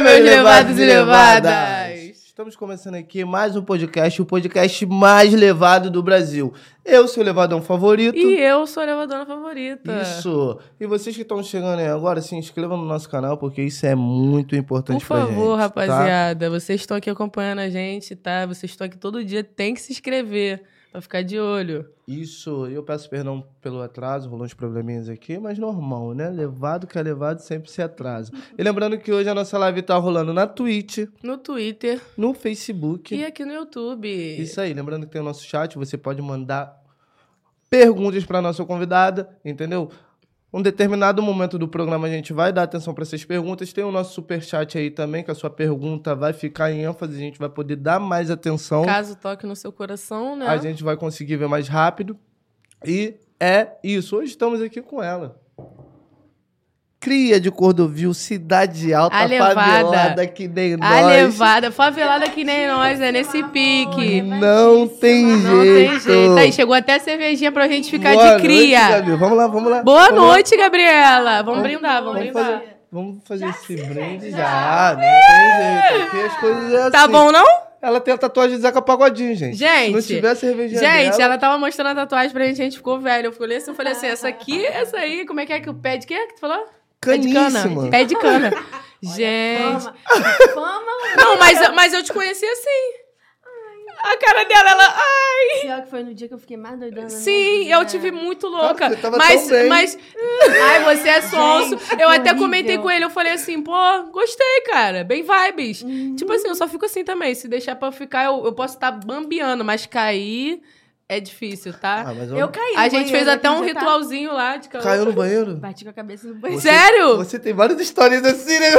meus levados e levadas! Estamos começando aqui mais um podcast, o podcast mais levado do Brasil. Eu sou o levadão favorito. E eu sou a levadona favorita. Isso. E vocês que estão chegando aí agora, se inscrevam no nosso canal, porque isso é muito importante Por pra gente. favor, tá? rapaziada, vocês estão aqui acompanhando a gente, tá? Vocês estão aqui todo dia, tem que se inscrever pra ficar de olho. Isso. Eu peço perdão pelo atraso, rolou uns probleminhas aqui, mas normal, né? Levado que é levado sempre se atrasa. E lembrando que hoje a nossa live tá rolando na Twitch, No Twitter no Facebook. e aqui no YouTube. Isso aí, lembrando que tem o nosso chat, você pode mandar perguntas para nossa convidada, entendeu? Um determinado momento do programa a gente vai dar atenção para essas perguntas. Tem o nosso super chat aí também, que a sua pergunta vai ficar em ênfase, a gente vai poder dar mais atenção. Caso toque no seu coração, né? A gente vai conseguir ver mais rápido. E é isso. Hoje estamos aqui com ela. Cria de Cordovil, cidade alta, A levada. favelada que nem A nós. levada, favelada que nem nós, é nesse pique. Não tem Não jeito. tem jeito. Aí chegou até a cervejinha pra gente ficar Boa de cria. Noite, Gabi. Vamos lá, vamos lá. Boa Vamos lá. noite, Gabriela. Vamos brindar, vamos, Vamos brindar. fazer, vamos fazer esse brinde já. Não tem jeito. Aqui as coisas é Tá assim. bom, não? Ela tem a tatuagem de Zeca Pagodinho, gente. Gente, Se não tiver cervejinha Gente, dela, ela tava mostrando a tatuagem pra gente, a gente ficou velho. Eu falei assim, eu falei assim, essa aqui, essa aí, como é que é que o pé de quê que tu falou? Pé de cana. Caníssima. Pé de cana. gente. Fama. Fama. Não, mas, eu- mas eu te conheci assim. A cara dela, ela. Ai. Pior que foi no dia que eu fiquei mais doidona. Sim, vida. eu te vi muito louca. você tava mas, tão bem. mas. Ai, você é sonso. Gente, eu até horrível. comentei com ele, eu falei assim, pô, gostei, cara. Bem vibes. Uhum. Tipo assim, eu só fico assim também. Se deixar pra eu ficar, eu, eu posso estar bambeando, mas cair é difícil, tá? Ah, mas Eu caí. a gente fez até um dia, tá? ritualzinho lá de Caiu no banheiro? Bati com a cabeça no banheiro. Você- Sério? Você tem várias histórias assim, né?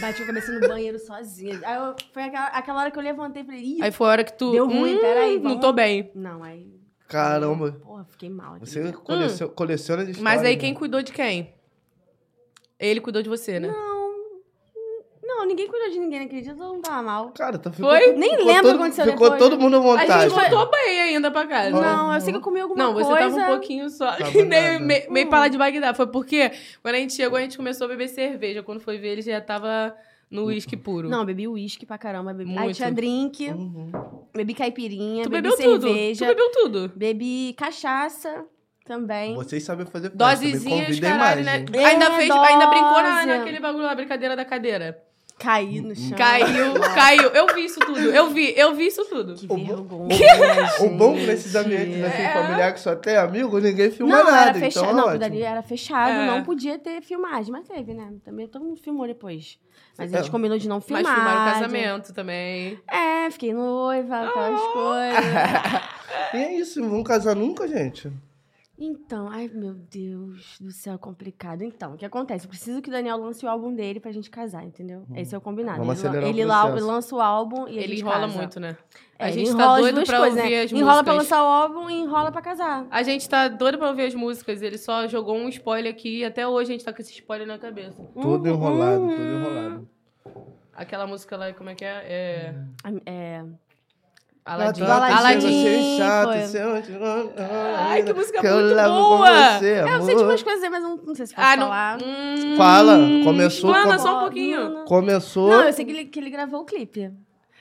Bati com a cabeça no banheiro sozinha. Aí eu- foi aquela, aquela hora que eu levantei e falei, ih, Aí foi a hora que tu. Deu ruim, hum, peraí, Não vamos- tô bem. não, aí... Caramba. Porra, fiquei mal. Você dia. coleciona, coleciona de Hum. Mas aí né? quem cuidou de quem? Ele cuidou de você, né? Não, ninguém cuidou de ninguém naquele dia, todo mundo tava mal. Cara, tá ficou, Foi? Nem ficou lembro o todo, que aconteceu Ficou depois, todo né? mundo à A vontade. gente voltou bem ainda pra casa. Não, eu sei que eu comi alguma Não, coisa. você tava um pouquinho só. Tava que nem nada. me- meio para de Bagdá. Foi porque quando a gente chegou, a gente começou a beber cerveja. Quando foi ver, ele já tava no uísque puro. Não, bebi uísque pra caramba. Bebi... Aí Muito. tinha drink, Uhum. bebi caipirinha, tu bebi bebeu tudo. cerveja, Tu bebeu tudo. bebi cachaça também. Vocês sabem fazer festa, me Dosezinhas, convidem caralho, mais, né? hein? É, ainda, fez, ainda brincou na, dose. naquele bagulho lá, brincadeira da cadeira. Caí no chão. Caiu, caiu. Eu vi isso tudo. Eu vi, eu vi isso tudo. Que O bom- O bom nesses ambientes assim, É. familiar que só tem amigo, ninguém filma Não, nada. era fechado. Então, não, é dali era fechado, É. não podia ter filmagem, mas teve, né? Também todo mundo filmou depois. Mas a gente É. combinou de não filmar. Mas filmaram o de- casamento também. É, fiquei noiva, aquelas Ah. coisas. E é isso, não vão casar nunca, gente. Então, ai meu Deus do céu, complicado. Então, o que acontece? Eu preciso que o Daniel lance o álbum dele pra gente casar, entendeu? Esse é o combinado. Vamos ele acelerar o ele lá- processo. lança o álbum e a Ele gente enrola casa. muito, né? É, a gente tá doido pra coisas, ouvir né? as Enrola pra músicas. lançar o álbum e enrola pra casar. A gente tá doido pra ouvir as músicas. Ele só jogou um spoiler aqui e até hoje a gente tá com esse spoiler na cabeça. Tudo Uhum. enrolado, tudo enrolado. Aquela música lá, como é que é? É. É. Chato, foi. você- Ai, que música que muito boa! você, É, eu sei tipo umas coisas aí, mas eu não, não sei se posso Ah, não. falar. Hum, Fala, começou Explana com- só um Não, pouquinho. não. Começou. Não, eu sei que ele, que ele gravou o clipe.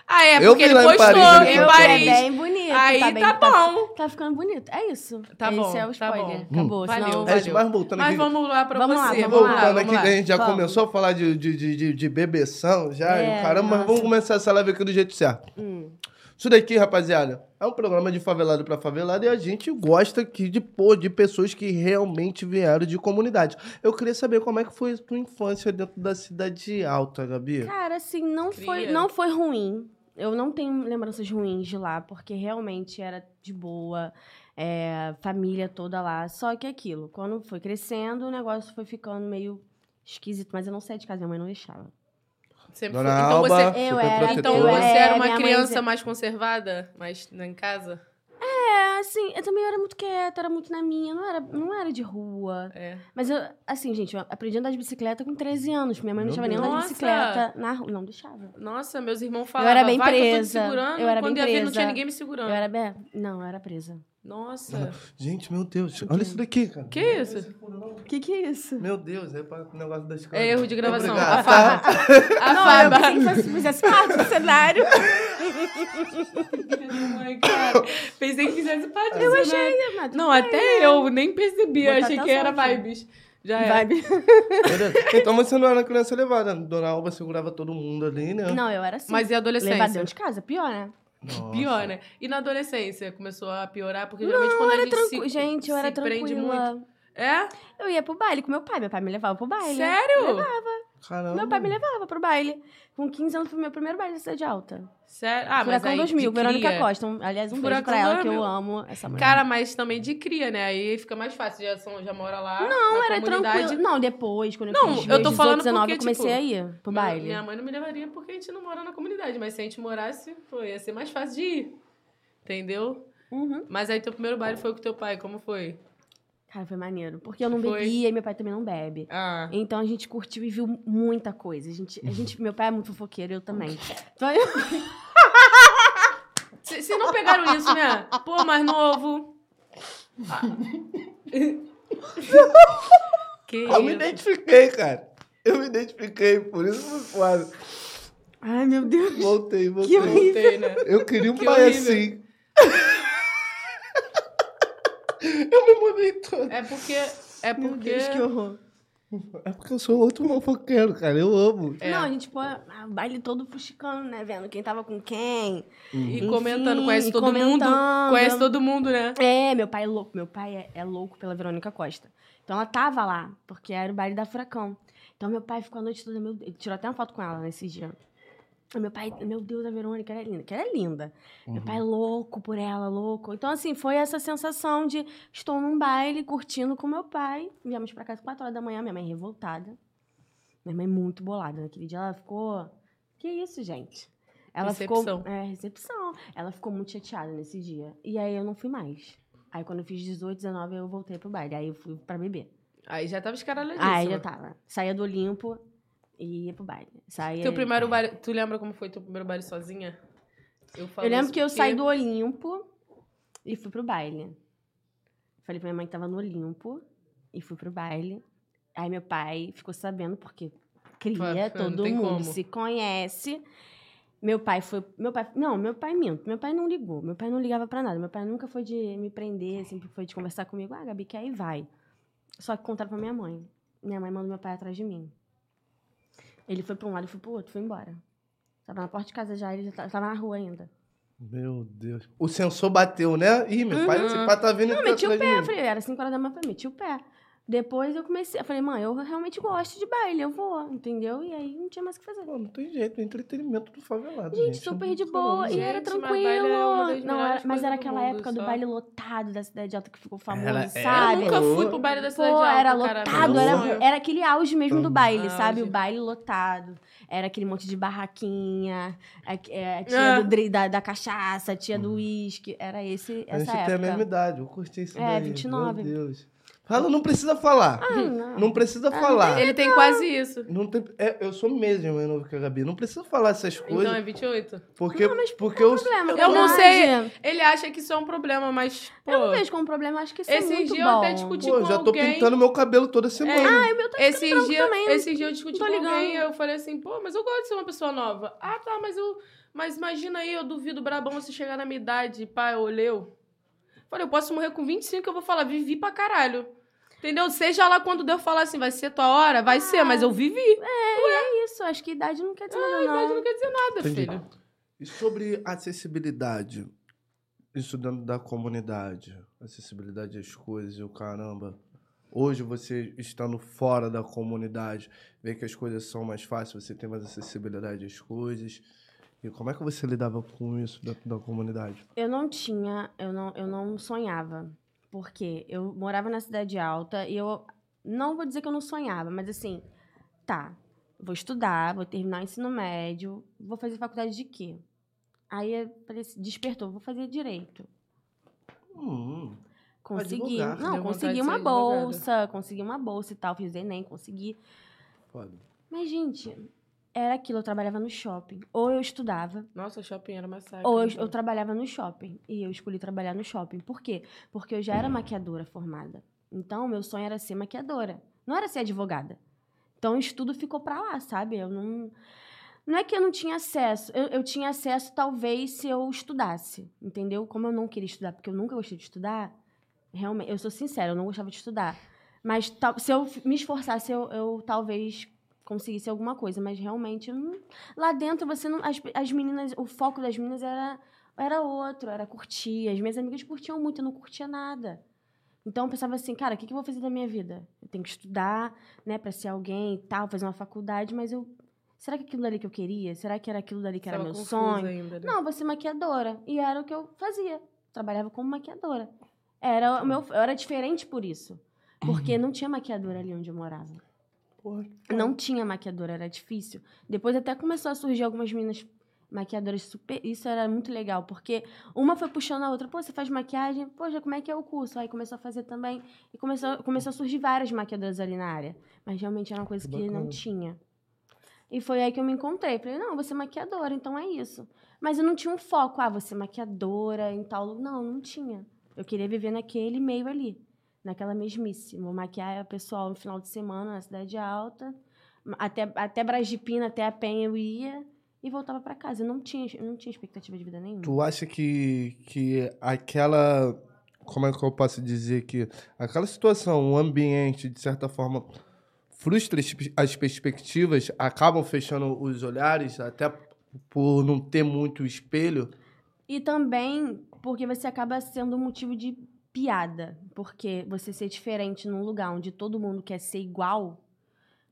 Ah, é, Eu porque ele lá em postou Paris, em postou. Paris. É bem bonito. Aí tá, bem, tá bom. Tá ficando bonito. É isso. Tá Esse bom, é o tá spoiler. bom. Acabou. Valeu, senão... É, valeu. mas voltando Mas aqui. vamos lá pra Vamos lá, você. vamos vamos lá, lá, Voltando vamos aqui, lá. que a gente já Vamos. começou a falar de, de, de, de, de bebeção já. É, caramba, mas nossa. vamos começar essa live aqui do jeito certo. Hum. Isso daqui, rapaziada, é um programa de favelado pra favelado e a gente gosta aqui de pôr de pessoas que realmente vieram de comunidade. Eu queria saber como é que foi a tua infância dentro da cidade alta, Gabi. Cara, assim, não foi, Cria. não foi ruim. Eu não tenho lembranças ruins de lá, porque realmente era de boa, é, família toda lá. Só que aquilo, quando foi crescendo, o negócio foi ficando meio esquisito, mas eu não saí de casa, minha mãe não deixava. Sempre Dona foi- Então Alba, você, Eu era- então eu você era É, uma mãe criança mais conservada, mais em casa? É, assim, eu também era muito quieta, era muito na minha, não era, não era de rua. É. Mas eu, assim, gente, eu aprendi a andar de bicicleta com 13 anos. Minha mãe não deixava nem andar de bicicleta na rua. Não deixava. Nossa, meus irmãos Eu falavam, era bem eu tô te presa. segurando. Eu era Quando bem ia ver, não tinha presa. ninguém me segurando. Eu era bem. Não, eu era presa. Nossa. Gente, meu Deus. Olha isso daqui, cara. Que isso? O que que é isso? Meu Deus, é para o negócio das É erro de gravação. Obrigado, A farra. A Não, eu farra. pensei que fosse- fizesse parte do cenário. Ai, cara. Pensei que fizesse parte Eu do achei, cenário. mas tudo Não, bem, até eu nem percebi. Botar Achei que era vibes. Já é. Vibe. Então você não era criança levada. Dona Alba segurava todo mundo ali, né? Não, eu era assim. Mas e adolescência? dentro de casa, pior, né? Nossa. Pior, né? E na adolescência? Começou a piorar? Porque geralmente quando a Era gente tranquilo. se, Gente, eu se era prende tranquila. muito... É? Eu ia pro baile com meu pai. Meu pai me levava pro baile. Sério? Caramba. Meu pai me levava pro baile. Com 15 anos foi meu primeiro baile da Cidade Alta. Sério? Ah, mas Furacão aí 2000, de Verônica. Costa. Um- Aliás, um beijo Furacão pra ela, que eu 2000. amo essa mulher. Cara, mas também de cria, né? Aí fica mais fácil. Já, são, já mora lá não, era comunidade. tranquilo. Não, depois, quando eu Não, fiz eu tô meus falando 18, 19, porque, eu comecei tipo, a ir pro baile. Minha mãe não me levaria porque a gente não mora na comunidade. Mas se a gente morasse, pô, ia ser mais fácil de ir. Entendeu? Uhum. Mas aí teu primeiro baile foi com teu pai. Como foi? Cara, foi maneiro. Porque eu não Foi. bebia e meu pai também não bebe. Ah. Então a gente curtiu e viu muita coisa. A gente, a gente, meu pai é muito fofoqueiro, eu também. Então eu, Vocês não pegaram isso, né? Pô, mais novo. Ah. que Eu me identifiquei, cara. Eu me identifiquei, por isso foi foda. Ai, meu Deus. Voltei, voltei. Voltei, né? Eu queria um Que pai horrível. assim. Eu me mudei todo. É porque. É Meu porque. Deus, que horror. É porque eu sou outro fofoqueiro, cara. Eu amo. É. Não, a gente pô, ah, o baile todo fuxicando, né? Vendo quem tava com quem. E Enfim, comentando, conhece todo mundo. comentando. Conhece todo mundo, né? É, meu pai é louco. Meu pai é, é louco pela Verônica Costa. Então ela tava lá, porque era o baile da Furacão. Então meu pai ficou a noite toda. Meu, ele tirou até uma foto com ela nesse dia. Meu pai, meu Deus, a Verônica era linda, que era linda. Meu pai é louco por ela, louco. Então, assim, foi essa sensação de estou num baile curtindo com meu pai. Viemos pra casa 4 horas da manhã, minha mãe revoltada. Minha mãe muito bolada. Naquele dia ela ficou. Que isso, gente? Ela Recepção. ficou. É, recepção. Ela ficou muito chateada nesse dia. E aí eu não fui mais. Aí quando eu fiz 18, 19, eu voltei pro baile. Aí eu fui pra beber. Aí já tava escaralhadíssima. Aí já tava. Saía do Olimpo e ia pro baile. Saía... Teu primeiro baile. Tu lembra como foi teu primeiro baile sozinha? Eu, falo Eu lembro que eu porque- saí do Olimpo e fui pro baile. Falei pra minha mãe que tava no Olimpo e fui pro baile. Aí meu pai ficou sabendo, porque cria, todo mundo como. se conhece. Meu pai foi. Meu pai. Não, meu pai minto. Meu pai não ligou. Meu pai não ligava pra nada. Meu pai nunca foi de me prender, sempre foi de conversar comigo. Ah, Gabi, quer ir? Vai. Só que contaram pra minha mãe. Minha mãe mandou meu pai atrás de mim. Ele foi pra um lado e foi pro outro, foi embora. Tava na porta de casa já, ele já tava, tava na rua ainda. Meu Deus. O sensor bateu, né? Ih, meu pai, esse pai tá vindo Não, meti o pé. Eu falei, era 5 horas da manhã, meti o pé. Depois eu comecei, eu falei, mãe, eu realmente gosto de baile, eu vou, entendeu? E aí não tinha mais o que fazer. Pô, não tem jeito, é entretenimento do favelado, Gente, gente. super Não de boa. E era tranquilo. baile é não, era- mas era do aquela mundo, época do só. baile lotado da Cidade Alta que ficou famoso, Era- sabe? Eu nunca fui pro baile da cidade Pô, alta, era lotado, era, era aquele auge mesmo do baile, sabe? Auge. O baile lotado. Era aquele monte de barraquinha, a, é, a tia Ah. do da, da cachaça, a tia do uísque. Era esse, A essa gente tem a época. mesma idade, eu curti isso É, daí. 29. Meu Deus. Fala, não precisa falar. Ah, não. Não precisa falar. Ele tem quase isso. Não tem, é, eu sou mesmo mais novo que a Gabi. Não precisa falar essas coisas. Então é 28. porque porque eu, problema, Eu não verdade. sei. Ele acha que isso é um problema, mas. Pô, Eu não vejo como problema, acho que isso é Esses muito dias eu bom. até discuti pô, com já tô alguém. pintando meu cabelo toda semana. Ah, o meu tá Esses branco dias, também. esses dias eu discuti com ligando. alguém, eu falei assim, pô, mas eu gosto de ser uma pessoa nova. Ah, tá, mas eu. Mas imagina aí, eu duvido brabão você chegar na minha idade, pai, olheu. Falei, eu posso morrer com 25 que eu vou falar, vivi pra caralho. Entendeu? Seja lá quando Deus falar assim, vai ser tua hora, vai ser, mas eu vivi. É isso, acho que idade não quer dizer nada, A idade não. não quer dizer nada, Entendi. filho. E sobre acessibilidade? Isso dentro da comunidade. Acessibilidade às coisas e o caramba. Hoje você estando fora da comunidade, vê que as coisas são mais fáceis, você tem mais acessibilidade às coisas. E como é que você lidava com isso dentro da comunidade? Eu não tinha, eu não, eu não sonhava. Porque eu morava na cidade alta e eu não vou dizer que eu não sonhava, mas assim, tá, vou estudar, vou terminar o ensino médio, vou fazer faculdade de quê? Aí assim, despertou, vou fazer direito. Hum, Consegui. Não, consegui uma ser advogada. bolsa, consegui uma bolsa e tal, fiz Enem, consegui. foda. Mas, gente, era aquilo, eu trabalhava no shopping. Ou eu estudava, Nossa, shopping era massacre. ou eu, né? eu trabalhava no shopping. E eu escolhi trabalhar no shopping. Por quê? Porque eu já era maquiadora formada. Então, meu sonho era ser maquiadora. Não era ser advogada. Então, o estudo ficou pra lá, sabe? Eu não... Não é que eu não tinha acesso. Eu, eu tinha acesso, talvez, se eu estudasse. Entendeu? Como eu não queria estudar, porque eu nunca gostei de estudar, realmente... Eu sou sincera, eu não gostava de estudar. Mas tal- se eu me esforçasse, eu, eu talvez conseguisse alguma coisa. Mas realmente, não- lá dentro, você não. As, as meninas, o foco das meninas era, era outro, era curtir. As minhas amigas curtiam muito, eu não curtia nada. Então eu pensava assim, cara, o que, que eu vou fazer da minha vida? Eu tenho que estudar, né, pra ser alguém e tal, fazer uma faculdade, mas eu. Será que aquilo dali que eu queria? Será que era aquilo dali que era Tava meu sonho? Ainda, né? Não, vou ser maquiadora. E era o que eu fazia. Trabalhava como maquiadora. Era o meu, eu era diferente por isso. Porque não tinha maquiadora ali onde eu morava. Porra. Não tinha maquiadora, era difícil. Depois até começou a surgir algumas meninas maquiadoras super. Isso era muito legal, porque uma foi puxando a outra. Pô, você faz maquiagem? Poxa, como é que é o curso? Aí começou a fazer também. E começou, começou a surgir várias maquiadoras ali na área. Mas realmente era uma coisa Que que não tinha. E foi aí que eu me encontrei. Falei, não, você maquiadora, então é isso. Mas eu não tinha um foco, ah, você maquiadora em tal. Não, não tinha. Eu queria viver naquele meio ali, naquela mesmice. Vou maquiar o pessoal no final de semana na Cidade Alta. Até, até Brasipina, até a Penha eu ia e voltava pra casa. Eu não tinha, eu não tinha expectativa de vida nenhuma. Tu acha que, que aquela. Como é que eu posso dizer que. Aquela situação, o ambiente, de certa forma, frustra as perspectivas, acabam fechando os olhares, até por não ter muito espelho? E também porque você acaba sendo um motivo de piada. Porque você ser diferente num lugar onde todo mundo quer ser igual.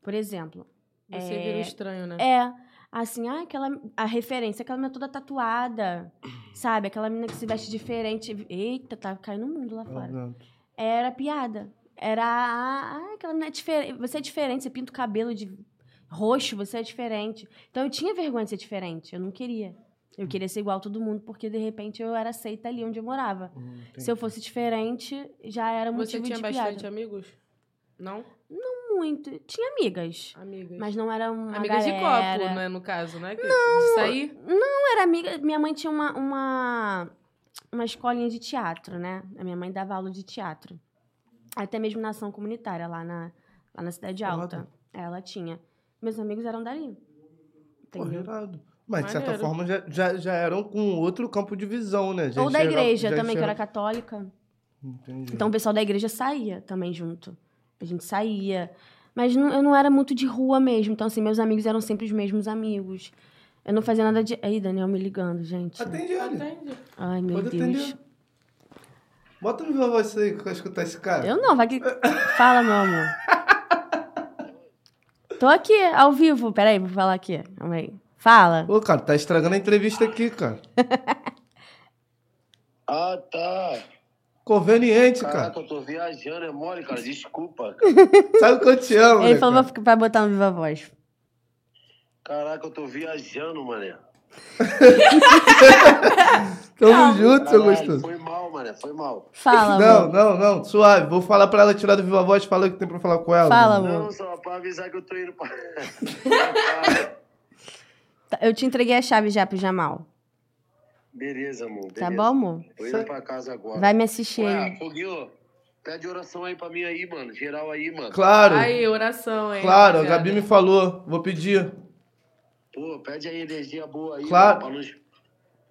Por exemplo, Você é- vira um estranho, né? É, assim, ah, aquela, a referência, aquela menina toda tatuada, sabe? Aquela menina que se veste diferente. Eita, tá caindo no mundo lá fora. Era piada. Era, ah, aquela menina é diferente. Você é diferente, você pinta o cabelo de roxo, você é diferente. Então eu tinha vergonha de ser diferente, eu não queria. Eu queria ser igual a todo mundo, porque de repente eu era aceita ali onde eu morava. Hum, Se eu fosse diferente, já era Você motivo tinha de bastante piada. amigos? Não? Muito. Tinha amigas, Amigas. mas não era uma Amigas de galera. copo, né? No caso, né? Que- De sair? não era amiga. Minha mãe tinha uma, uma, uma escolinha de teatro, né? A minha mãe dava aula de teatro. Até mesmo na ação comunitária, lá na, lá na Cidade Alta. Ela tinha. Meus amigos eram dali. Entendeu? irado. Mas, de certa Maneiro. forma, já, já, já eram com outro campo de visão, né? Já Ou da enxerga- igreja já também, que eu era enxerga- católica. Entendi. Então o pessoal da igreja saía também junto. A gente saía. Mas não- eu não era muito de rua mesmo. Então, assim, meus amigos eram sempre os mesmos amigos. Eu não fazia nada de. Aí, Daniel me ligando, gente. Atende ele. Atende. Ai, meu Pode Deus. atender. Bota no viva voz aí que eu quero escutar esse cara. Eu não, vai que. Fala, meu amor. Tô aqui, ao vivo. Peraí, vou falar aqui. Calma aí. Fala. Ô, cara, tá estragando a entrevista aqui, cara. Ah, tá. Conveniente, Caraca, cara. eu tô viajando, é mole, cara. Desculpa. Sabe que eu te amo, Ele né, falou cara? pra, botar no Viva Voz. Caraca, eu tô viajando, mané. Tamo junto, seu gostoso. Foi mal, mané. Foi mal. Fala, Não, amor. não, não, suave. Vou falar pra ela tirar do Viva Voz, fala o que tem pra falar com ela. Fala, mano. amor. Não, só pra avisar que eu tô indo pra... Tá, Eu te entreguei a chave já pro Jamal. beleza, amor. Beleza. Tá bom, amor? Indo pra casa agora. Vai me assistir Ué, aí. Foguinho, pede oração aí pra mim aí, mano. Geral aí, mano. Claro, Aí, oração, hein? claro, a. Gabi me falou. Vou pedir. Pô, pede aí energia boa aí, Claro. mano, pra nos...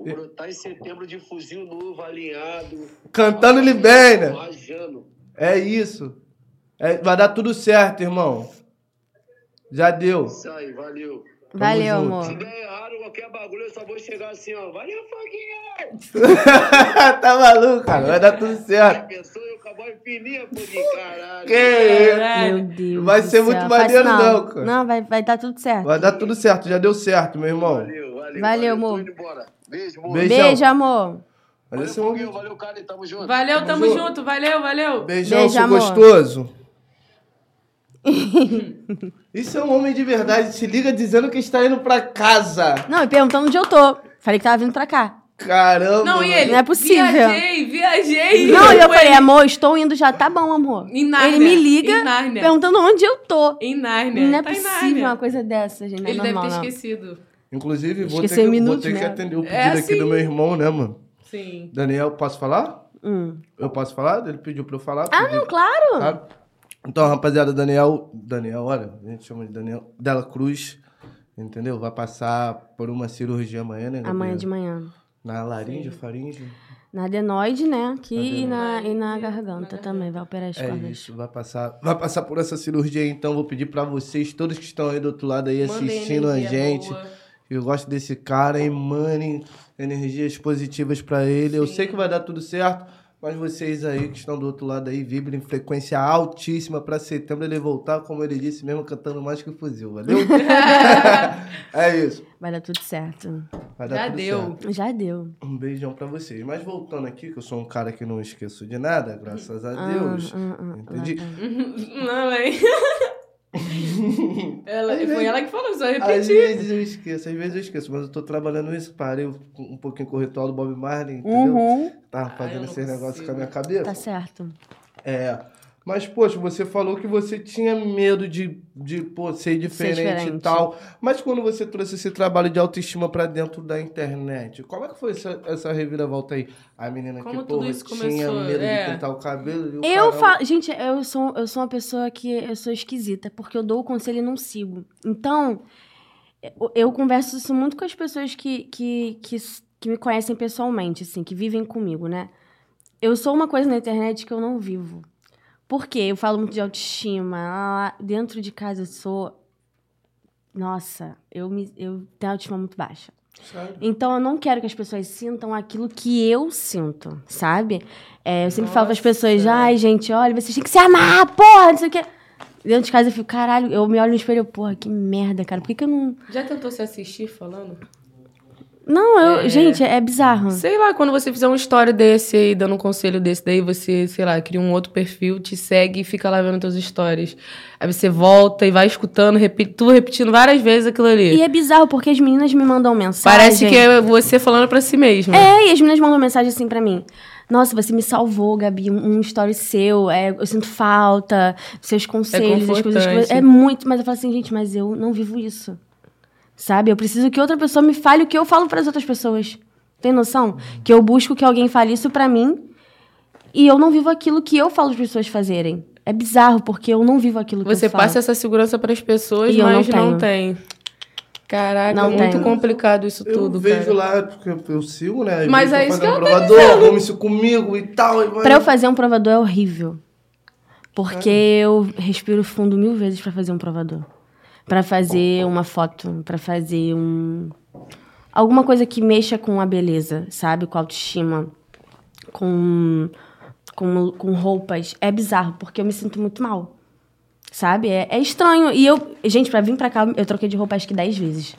Brotar em setembro de fuzil novo, alinhado. Cantando-lhe bem, né? Rajando. É isso. É, vai dar tudo certo, irmão. Já deu. Isso aí, valeu. Valeu, junto. amor. Se der errado qualquer bagulho, eu só vou chegar assim, ó. Valeu, Foguinho! tá maluco, cara? Vai dar tudo certo. eu fininha, Foguinho? Caralho. Que Meu Deus. Vai ser muito maneiro não, cara. Não, vai, vai dar tudo certo. Vai dar tudo certo, já deu certo, meu irmão. Valeu, valeu. Valeu, amor. Beijo, amor. Beijão. Beijo, amor. Valeu, é Foguinho. Valeu, cara. Tamo junto. Valeu, Tamo tamo junto. junto. Valeu, valeu. Beijão, Beijo, seu amor. gostoso. Isso é um homem de verdade. Se liga dizendo que está indo pra casa. Não, me perguntando onde eu tô. Falei que tava vindo pra cá. Caramba. Não, e ele? Não é possível. Viajei, viajei. Não, e eu falei, amor, estou indo já, tá bom, amor. Em Nárnia. Ele me liga perguntando onde eu tô. Em Nárnia. Não é Tá possível uma coisa dessa, gente. Não é Ele normal, deve ter não. esquecido. Inclusive, vou Esqueci ter, que, um vou ter que né? atender o pedido É aqui assim. do meu irmão, né, mano? Sim. Daniel, posso falar? Hum. Eu posso falar? Ele pediu pra eu falar. Ah, pedi- não, claro. Sabe? Então, rapaziada, Daniel. Daniel, olha, a gente chama de Daniel. Dela Cruz, entendeu? Vai passar por uma cirurgia amanhã, né? Gabriel? Amanhã de manhã. Na laringe, faringe. Na adenoide, né? Aqui e na, Adenoide. e na Na garganta garganta. também. Vai operar as É cordas. isso, vai passar, vai passar por essa cirurgia, então vou pedir pra vocês, todos que estão aí do outro lado aí Mandem assistindo a gente. boa. Eu gosto desse cara, hein? Mandem energias positivas pra ele. Eu Sim. sei que vai dar tudo certo, mas vocês aí que estão do outro lado aí, vibrem em frequência altíssima pra setembro ele voltar, como ele disse mesmo, cantando mais que o fuzil, valeu? é isso. Vai dar tudo certo. Vai dar Já tudo deu. certo. Já deu. Um beijão pra vocês. Mas voltando aqui, que eu sou um cara que não esqueço de nada, graças a Ah, Deus. ah, ah, Entendi. lá vai. Não, hein? ela, foi ela que falou, só Às repetir. vezes eu esqueço, às vezes eu esqueço, mas eu tô trabalhando nisso. Parei um pouquinho com o ritual do Bob Marley, entendeu? Uhum. Tava fazendo não esses negócios com a minha cabeça. Tá certo. É. Mas, poxa, você falou que você tinha medo de, de pô, ser diferente, e diferente. tal. Mas quando você trouxe esse trabalho de autoestima pra dentro da internet, como é que foi essa, essa reviravolta aí? A menina Como que, isso tinha começou, medo é. de pintar o cabelo. e o Eu falo. Gente, eu sou, eu sou uma pessoa que eu sou esquisita, porque eu dou o conselho e não sigo. Então, eu, eu converso isso muito com as pessoas que, que, que, que me conhecem pessoalmente, assim, que vivem comigo, né? Eu sou uma coisa na internet que eu não vivo. Por quê? Eu falo muito de autoestima. ah, dentro de casa eu sou. Nossa, eu, me, eu tenho autoestima muito baixa. Sério? Então eu não quero que as pessoas sintam aquilo que eu sinto, sabe? É, eu sempre falo para as Nossa. pessoas, ai, gente, olha, vocês têm que se amar, porra, não sei o quê. Dentro de casa eu fico, caralho, eu me olho no espelho, eu, porra, que merda, cara. Por que, que eu não. Já tentou se assistir falando? Não, eu. É. Gente, é bizarro. Sei lá, quando você fizer uma história desse aí, dando um conselho desse, daí você, sei lá, cria um outro perfil, te segue e fica lá vendo teus stories. Aí você volta e vai escutando, repi tu repetindo várias vezes aquilo ali. E é bizarro porque as meninas me mandam mensagem. Parece que é você falando pra si mesma. É, e as meninas mandam mensagem assim pra mim. Nossa, você me salvou, Gabi. Um um story seu. É, eu sinto falta. Seus conselhos, as coisas que você... É muito. Mas eu falo assim, gente, mas eu não vivo isso. Sabe? Eu preciso que outra pessoa me fale o que eu falo pras outras pessoas. Tem noção? Que eu busco que alguém fale isso pra mim e eu não vivo aquilo que eu falo as pessoas fazerem. É bizarro, porque eu não vivo aquilo que Você eu falo. passa essa segurança pras pessoas, E eu mas não não, tem. Caraca, Não é muito tenho. complicado isso Eu tudo, vejo cara. lá, porque eu, eu sigo, né? Mas é isso que ela tá provador, arruma isso comigo e tal. e vai- Pra eu fazer um provador é horrível. Porque eu respiro fundo mil vezes pra fazer um provador. Pra fazer uma foto, pra fazer um alguma coisa que mexa com a beleza, sabe? Com a autoestima, com com, com roupas. É bizarro, porque eu me sinto muito mal. Sabe? É, é estranho. E eu, gente, pra vir pra cá, eu troquei de roupa acho que 10 vezes.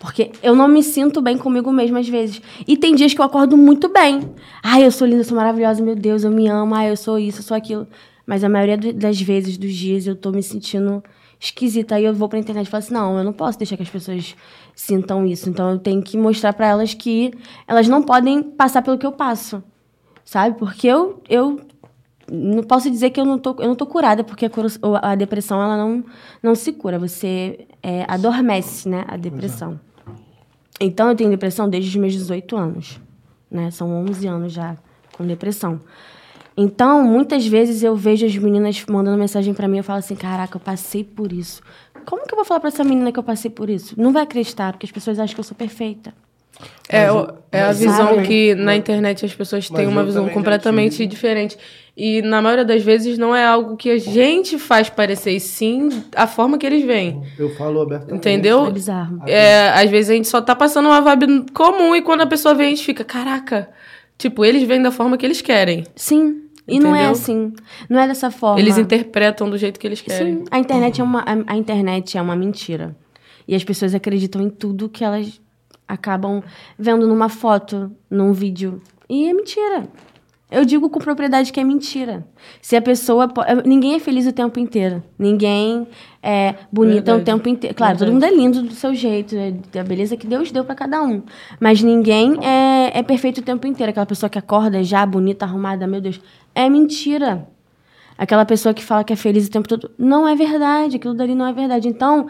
Porque eu não me sinto bem comigo mesma às vezes. E tem dias que eu acordo muito bem. Ai, eu sou linda, eu sou maravilhosa, meu Deus, eu me amo, ai, eu sou isso, eu sou aquilo. Mas a maioria do- das vezes, dos dias, eu tô me sentindo esquisita. Aí eu vou pra internet e falo assim: não, eu não posso deixar que as pessoas sintam isso. Então eu tenho que mostrar pra elas que elas não podem passar pelo que eu passo. Sabe? Porque eu, eu não posso dizer que eu não tô, eu não tô curada, porque a, cura- a depressão ela não, não se cura. Você é, adormece, né? A depressão. Então, eu tenho depressão desde os meus 18 anos. Né? São 11 anos já com depressão. Então, muitas vezes eu vejo as meninas mandando mensagem pra mim e eu falo assim: caraca, eu passei por isso. Como que eu vou falar pra essa menina que eu passei por isso? Não vai acreditar, porque as pessoas acham que eu sou perfeita. É, é a visão sabe? que na internet as pessoas mas têm uma visão completamente diferente. E na maioria das vezes não é algo que a gente faz parecer, e sim a forma que eles veem. Eu falo abertamente. Entendeu? É bizarro. É, às vezes a gente só tá passando uma vibe comum e quando a pessoa vem a gente fica, caraca. Tipo, eles vêm da forma que eles querem. Sim. E não é assim. Não é dessa forma. Eles interpretam do jeito que eles querem. Sim, a internet é uma, a, a internet é uma mentira. E as pessoas acreditam em tudo que elas acabam vendo numa foto, num vídeo. E é mentira. Eu digo com propriedade que é mentira. Se a pessoa. Ninguém é feliz o tempo inteiro. Ninguém é bonita o tempo inteiro. Claro, todo Verdade. mundo é lindo do seu jeito, é da beleza que Deus deu pra cada um. Mas ninguém é, é perfeito o tempo inteiro. Aquela pessoa que acorda já bonita, arrumada, meu Deus. É mentira. Aquela pessoa que fala que é feliz o tempo todo. Não é verdade. Aquilo dali não é verdade. Então,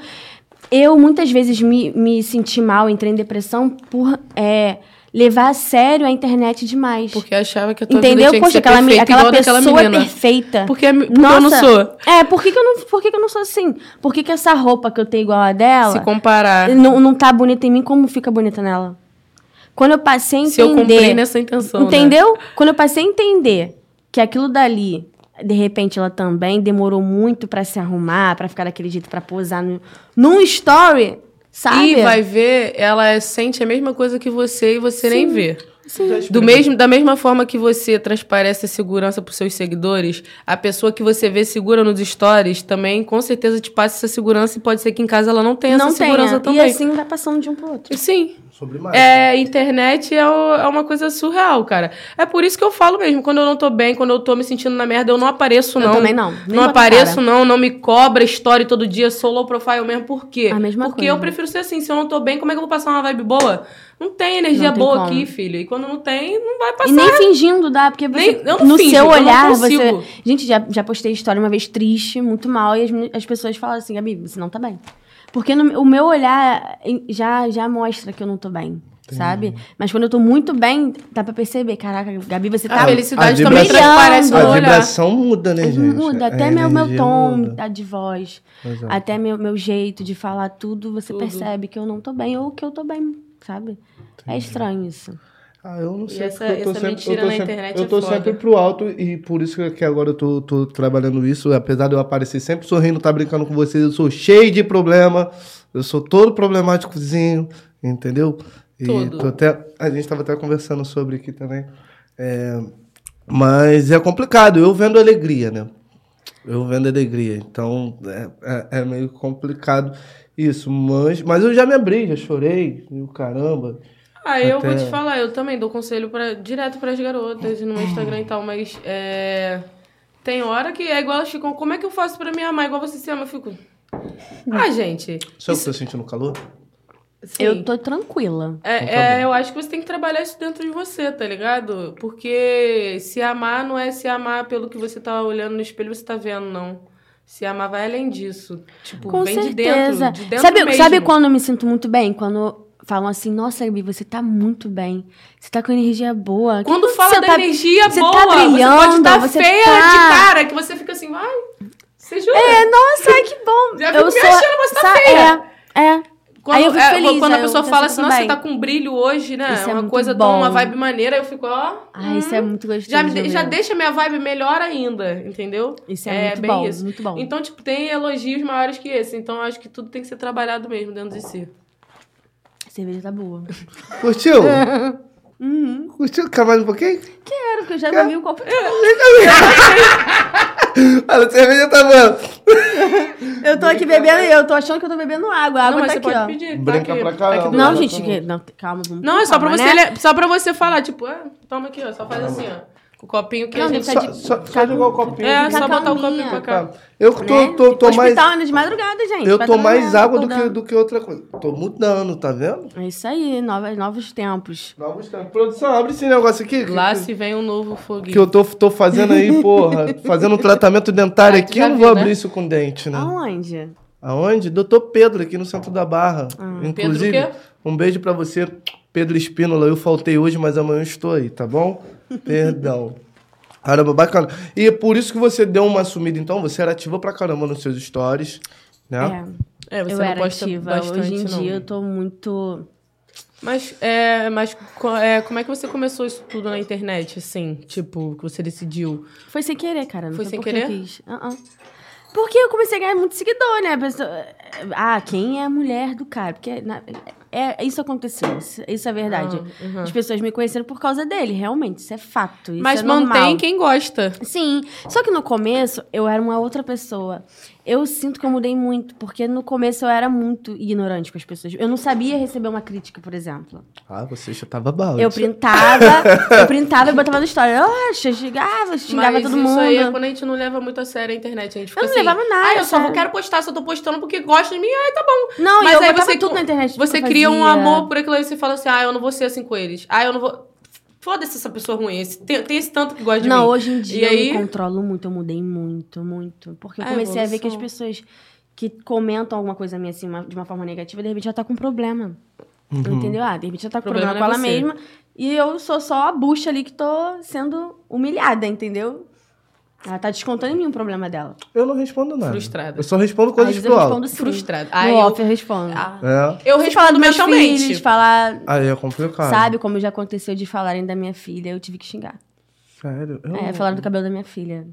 eu muitas vezes me, me senti mal, entrei em depressão por é, levar a sério a internet demais. Porque achava que a tua vida Entendeu? que Poxa, aquela, perfeita aquela pessoa menina. perfeita. Porque, é- porque eu não Nossa, sou. É, por que, que eu não, por que, que eu não sou assim? Por que, que essa roupa que eu tenho igual a dela Se comparar. não, não tá bonita em mim, como fica bonita nela? Quando eu passei a entender... Se eu comprei nessa intenção. né? Entendeu? Quando eu passei a entender que aquilo dali, de repente, ela também demorou muito pra se arrumar, pra ficar daquele jeito, pra posar no, num story, sabe? E vai ver, ela sente a mesma coisa que você e você nem vê. Sim. Do mesmo, da mesma forma que você transparece a segurança pros seus seguidores, a pessoa que você vê segura nos stories também, com certeza, te passa essa segurança e pode ser que em casa ela não tenha Não essa segurança tenha. também. E assim vai passando de um pro outro. Sim. Sobre mais. É, internet é, o- é uma coisa surreal, cara. É por isso que eu falo mesmo, quando eu não tô bem, quando eu tô me sentindo na merda, eu não apareço, Eu não. também não. Nem Não apareço, cara. não. Não me cobra story todo dia, sou low profile mesmo. Por quê? A mesma Porque coisa. eu prefiro ser assim. Se eu não tô bem, como é que eu vou passar uma vibe boa? Não tem energia Não tem boa como. aqui, filho. E quando não tem, não vai passar. E nem fingindo dá, porque você, Nem- eu não no seu eu olhar, você. Gente, já, já postei história uma vez triste, muito mal, e as, as pessoas falam assim, Gabi, você não tá bem. Porque no- o meu olhar já, já mostra que eu não tô bem. Sabe? Mas quando eu tô muito bem, dá pra perceber. Caraca, Gabi, você A tá. felicidade a também vibração- transparece A vibração muda, né, gente? Muda, A até meu, meu tom muda. tá de voz, Exato. até meu, meu jeito de falar tudo, você Tudo. percebe que eu não tô bem ou que eu tô bem, sabe? É estranho isso. Ah, eu não sei. essa- porque eu tô essa sempre, mentira eu tô na sempre, internet Eu é tô foda. sempre pro alto e por isso que- agora eu tô, tô trabalhando isso. Apesar de eu aparecer sempre sorrindo, tá brincando com vocês, eu sou cheio de problema. Eu sou todo problemáticozinho, entendeu? E Todo. até, a gente tava até conversando sobre aqui também. É, mas é complicado. Eu vendo alegria, né? Eu vendo alegria. Então é, é, é meio complicado isso. Mas, mas eu já me abri, já chorei. E o caramba. Ah, eu Até- vou te falar, eu também dou conselho pra, direto pras garotas no meu Instagram e tal, mas é, tem hora que é igual elas ficam, como é que eu faço pra me amar igual você se ama? Eu fico. Ah, gente. Só que isso- tô sentindo calor? sim. Eu tô tranquila. É, Então tá é, eu acho que você tem que trabalhar isso dentro de você, tá ligado? Porque se amar não é se amar pelo que você tá olhando no espelho e você tá vendo, não. Se amar vai além disso. Tipo, Com vem certeza. de dentro. De dentro sabe, mesmo. sabe quando eu me sinto muito bem? Quando falam assim, nossa, Gabi, você tá muito bem. Você tá com energia boa. Quando que fala você da tá- energia você boa, tá você pode brilhando, estar você feia tá- de cara, que você fica assim, vai. Você jura? É, nossa, ai, que bom. Já eu me sou, achando, mas tá feia. É, é. Quando, Aí eu fico é, feliz, quando a pessoa fala assim, nossa, você bem. tá com brilho hoje, né? Isso é uma muito coisa bom. tão, uma vibe maneira, eu fico, ó. Ah, isso é muito gostoso. Já, de já deixa minha vibe melhor ainda, entendeu? Isso é, muito bem bom, isso. muito bom. Então, tipo, tem elogios maiores que esse. Então, acho que tudo tem que ser trabalhado mesmo dentro de si. A cerveja tá boa. Curtiu? Uhum. Curtiu? Quer mais um pouquinho? Quero, porque eu já bebi o copo. Olha, a cerveja tá boa. Eu tô aqui bebendo e eu tô achando que eu tô bebendo água. A água não, mas tá você aqui, pode ó. pedir. tá Brinca aqui, pra tá aqui do Não, lado. gente, que- não, calma. vamos Não, é só pra, calma, você, né? le- só pra você falar, tipo, ah, toma aqui, ó. Só faz assim, ó. O copinho que Não, a gente... Só, só, só jogar o copinho. É, só botar o copinho pra cá. Eu tô, Né? tô, tô mais. Hospital ainda de madrugada, gente. Eu tô mais água do que, do que outra coisa. Tô mudando, tá vendo? É isso aí, novos, novos tempos. Novos tempos. Produção, abre esse negócio aqui. Lá que, se vem um novo foguinho. que eu tô, tô fazendo aí, porra. fazendo um tratamento dentário Ah, aqui. Eu não vou né? abrir isso com dente, né? Aonde? Aonde? Doutor Pedro, aqui no centro da Barra. Ah. Inclusive, Pedro o quê? um beijo pra você, Pedro Espínola. Eu faltei hoje, mas amanhã eu estou aí, tá bom? Perdão. Caramba, bacana. E é por isso que você deu uma sumida, então? Você era ativa pra caramba nos seus stories, né? É, É, você eu não era posta ativa. bastante, Hoje em não. dia eu tô muito... Mas, é, mas é, como é que você começou isso tudo na internet, assim? Tipo, que você decidiu? Foi sem querer, cara. Não Foi foi, sem porque querer? eu. Ah, ah. Porque eu comecei a ganhar muito seguidor, né? A pessoa- Ah, quem é a mulher do cara? Porque na- é, isso aconteceu. Isso, isso é verdade. Uhum. As pessoas me conheceram por causa dele, realmente. Isso é fato. Isso Mas é normal. mantém quem gosta. Sim, só que no começo eu era uma outra pessoa. Eu sinto que eu mudei muito, porque no começo eu era muito ignorante com as pessoas. Eu não sabia receber uma crítica, por exemplo. Ah, você já tava balde. Eu printava, eu printava e botava no story. Eu xingava, xingava Mas todo isso mundo. aí é quando a gente não leva muito a sério a internet. A gente fica Eu não assim, levava nada, Ah, eu só sério. quero postar, só tô postando porque gosta de mim. Ai, tá bom. Não, Mas eu aí botava você- tudo na internet. Você cria um amor por aquilo aí. Você fala assim, ah, eu não vou ser assim com eles. Ah, eu não vou... Foda-se essa pessoa ruim. Esse- Tem, tem esse tanto que gosta de Não, mim. hoje em dia E eu aí- me controlo muito, eu mudei muito, muito. Porque eu É, comecei a ver que as pessoas que comentam alguma coisa minha assim, uma- de uma forma negativa, de repente já tá com problema. Entendeu? Ah, de repente já tá com Problema problema, com não é ela você. mesma. E eu sou só a bucha ali que tô sendo humilhada, entendeu? Ela tá descontando em mim o problema dela. Eu não respondo nada. Frustrada. Eu só respondo Às coisas vezes eu pro alto. respondo sim. Frustrada. No Aí eu, off eu respondo. ah, É. eu respondo mentalmente. filhos, falar... Aí é complicado. Sabe como já aconteceu de falarem da minha filha, eu tive que xingar. Sério? Eu... É, falaram do cabelo da minha filha.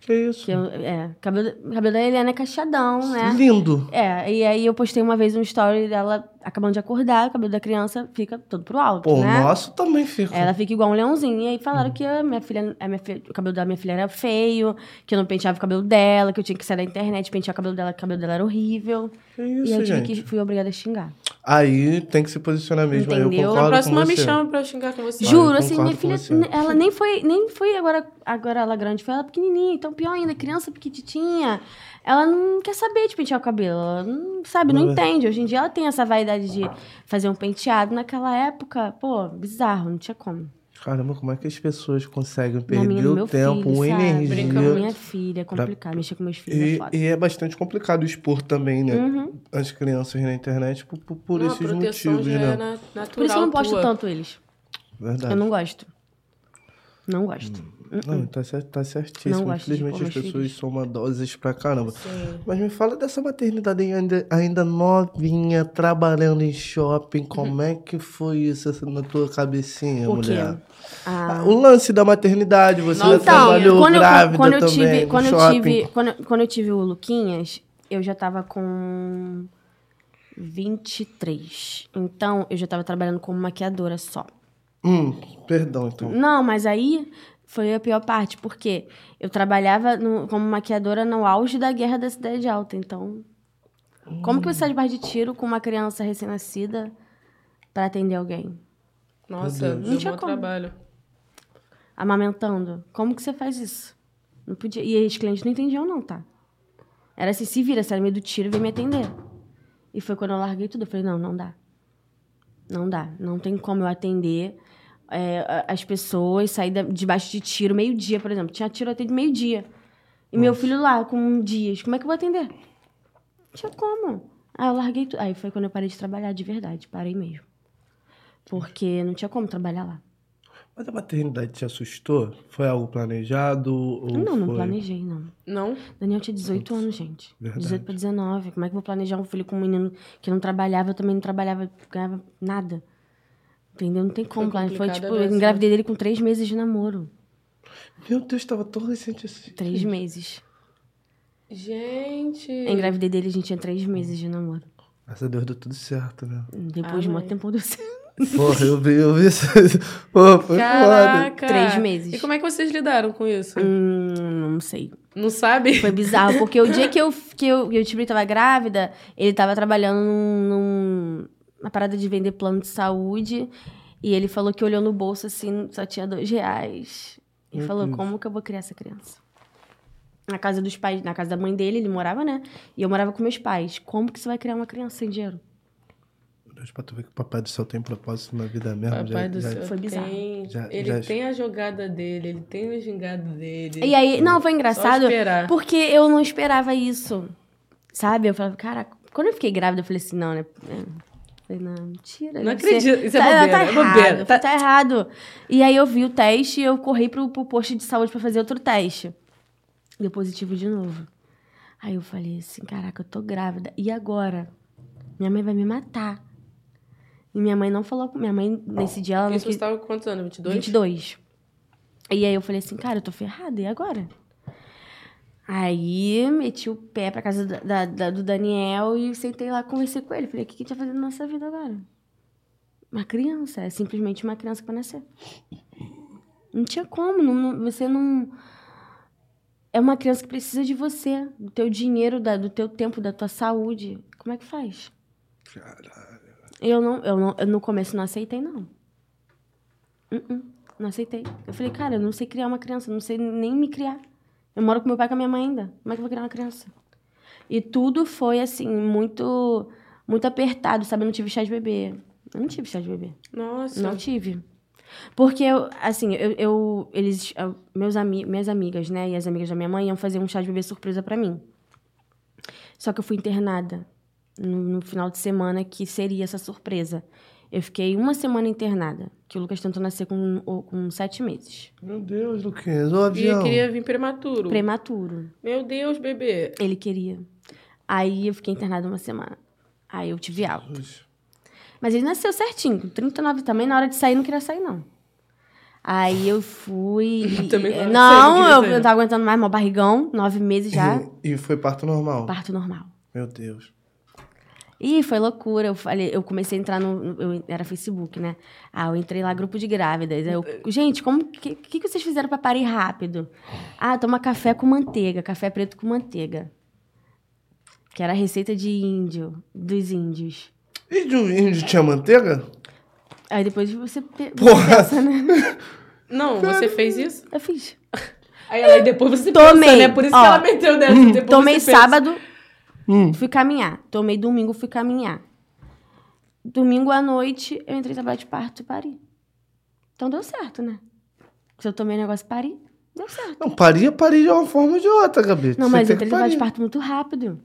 Que isso? Que eu, é, cabelo, o cabelo da Eliana é cacheadão, né? Lindo. É, e aí eu postei uma vez um story dela acabando de acordar, o cabelo da criança fica todo pro alto, Pô, o né? nosso também fica. Ela fica igual um leãozinho. E aí falaram que a minha filha, a minha o cabelo da minha filha era feio, que eu não penteava o cabelo dela, que eu tinha que sair da internet, pentear o cabelo dela, que o cabelo dela era horrível. Que e isso, eu tive gente? que fui obrigada a xingar. Aí tem que se posicionar mesmo. Aí eu Entendeu? concordo Na próxima com me você. chama pra xingar com você. Ju- Juro, eu assim, minha filha, ela nem foi, nem foi agora, agora ela grande, foi ela pequenininha, então pior ainda, criança pequititinha, ela não quer saber de pentear o cabelo, ela não sabe, não Não é. entende. Hoje em dia ela tem essa vaidade de fazer um penteado, naquela época, pô, bizarro, não tinha como. Caramba, como é que as pessoas conseguem perder o tempo, filho, uma sabe? energia? Com minha filha, é complicado, mexer com meus filhos é E, foda. e é bastante complicado expor também, né? Uhum. As crianças na internet por, por, por Não, esses motivos, já né? é na- Por isso eu não posto tua. tanto eles. Verdade. Eu não gosto. Não gosto. Não, tá, cer- tá certíssimo. Não Infelizmente as pessoas filhos. são malosas pra caramba. Sim. Mas me fala dessa maternidade ainda, ainda novinha, trabalhando em shopping. Como é que foi isso na tua cabecinha, O mulher? Ah, Ah, O lance da maternidade, você já então, trabalhou quando eu, grávida quando eu também tive, quando eu shopping. tive, quando, eu- quando eu tive o Luquinhas, eu já tava com 23. Então, eu já tava trabalhando como maquiadora só. Hum, perdão, então. Não, mas aí foi a pior parte, porque eu trabalhava no- como maquiadora no auge da guerra da Cidade Alta. Então, como que você sai de barra de tiro com uma criança recém-nascida pra atender alguém? Nossa, Não tinha como. trabalho. Amamentando. Como que você faz isso? Não podia. E os clientes não entendiam, não, tá? Era assim, se vira, sai no meio do tiro e vem me atender. E foi quando eu larguei tudo. Eu falei, não, não dá. Não dá. Não tem como eu atender é, as pessoas, sair debaixo de tiro, meio-dia, por exemplo. Tinha tiroteio de meio-dia. E meu filho lá, com dias. Como é que eu vou atender? Não tinha como. Aí eu larguei tudo. Aí foi quando eu parei de trabalhar de verdade. Parei mesmo. Porque não tinha como trabalhar lá. Mas a maternidade te assustou? Foi algo planejado? Ou não, não foi... planejei, não. Não? Daniel tinha 18 anos, gente. Verdade. 18 para 19. Como é que eu vou planejar um filho com um menino que não trabalhava? Eu também não trabalhava, ganhava nada. Entendeu? Não tem como. Foi complicado, tipo, eu engravidei dele com três meses de namoro. Meu Deus, tava tão recente assim. Três meses. Gente. Eu engravidei dele, a gente tinha três meses de namoro. Graças a Deus deu tudo certo, né? Depois de muito tempo deu certo. Porra, eu vi, eu vi isso. Pô, foi foda. Caraca. Três meses. E como é que vocês lidaram com isso? Hum, não sei. Não sabe? Foi bizarro, porque o dia que eu, que eu, que eu descobri que tava grávida, ele tava trabalhando num, numa parada de vender plano de saúde. E ele falou que olhou no bolso assim, só tinha dois reais. E Meu falou, Deus. como que eu vou criar essa criança? Na casa dos pais, na casa da mãe dele, ele morava, né? E eu morava com meus pais. Como que você vai criar uma criança sem dinheiro? Deus, pra tu ver que o Papai do Céu tem propósito na vida mesmo. Papai já, do já- céu. Foi bizarro. Tem, Já- ele já- tem a jogada dele, ele tem o gingado dele. E aí, não, foi engraçado. Porque eu não esperava isso. Sabe? Eu falava, cara, quando eu fiquei grávida, eu falei assim, não, né? Falei, não, mentira. Não acredito. Isso é tá, bobeira, tá é errado, bobeira. Tá... Tá- errado. E aí eu vi o teste e eu corri pro, pro posto de saúde pra fazer outro teste. Deu positivo de novo. Aí eu falei assim, caraca, eu tô grávida. E agora? Minha mãe vai me matar. E minha mãe não falou com... Minha mãe, nesse dia, ela Isso quis... você tava com quantos anos? 22? 22. E aí eu falei assim, cara, eu tô ferrada, e agora? Aí meti o pé pra casa da, da- da- do Daniel e sentei lá, conversei com ele. Falei, o que, a gente vai fazer na nossa vida agora? Uma criança, é simplesmente uma criança pra nascer. Não tinha como, não- você não. é uma criança que precisa de você, do teu dinheiro, da- do teu tempo, da tua saúde. Como é que faz? Caralho. Eu não, eu não, eu no começo não aceitei, não. Uh-uh, não aceitei. Eu falei, cara, eu não sei criar uma criança, eu não sei nem me criar. Eu moro com meu pai e com a minha mãe ainda. Como é que eu vou criar uma criança? E tudo foi, assim, muito, muito apertado, sabe? Eu não tive chá de bebê. Eu não tive chá de bebê. Nossa. Não tive. Porque, eu, assim, eu, eu- eles, eu- meus ami minhas amigas, né, e as amigas da minha mãe iam fazer um chá de bebê surpresa pra mim. Só que eu fui internada no, no final de semana que seria essa surpresa. Eu fiquei uma semana internada, que o Lucas tentou nascer com, com sete meses. Meu Deus, Luquinhas, o E avião. queria vir prematuro. Prematuro. Meu Deus, bebê. Ele queria. Aí eu fiquei internada uma semana. Aí eu tive alta. Jesus. Mas ele nasceu certinho, com 39 também. Na hora de sair, não queria sair, não. Aí eu fui. Também sair, não não, queria eu sair, não não. tava aguentando mais, meu barrigão, nove meses já. E foi parto normal. parto normal. Meu Deus. Ih, foi loucura. Eu falei, eu comecei a entrar no. Eu, era Facebook, né? Ah, eu entrei lá, grupo de grávidas. Eu, gente, como que, que, vocês fizeram pra parir rápido? Ah, toma café com manteiga, café preto com manteiga. Que era a receita de índio, dos índios. E um índio tinha manteiga? Aí depois você, Porra. pensa, né? Não, você fez isso? Eu fiz. Aí ela, depois você Tomei. pensa, né? Por isso Ó, que ela meteu dessa. Depois Tomei sábado, Hum. fui caminhar. Tomei domingo, fui caminhar. Domingo à noite, eu entrei em trabalho de parto e pari. Então deu certo, né? Se eu tomei negócio e pari, deu certo. Não, paria, paria de uma forma ou de outra, Gabi. Não, Você mas eu entrei em trabalho de parto muito rápido.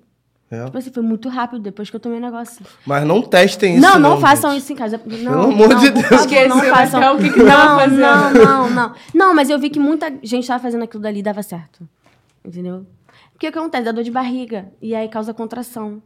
É. Tipo assim, foi muito rápido depois que eu tomei o negócio. Mas não testem isso, não, não, não façam gente. isso em casa. Não, Pelo amor não, de Deus. favor, Esqueceu não façam. o que que não, não, não, não. Não, mas eu vi que muita gente tava fazendo aquilo dali e dava certo. Entendeu? Porque o que acontece? Dá dor de barriga. E aí causa contração.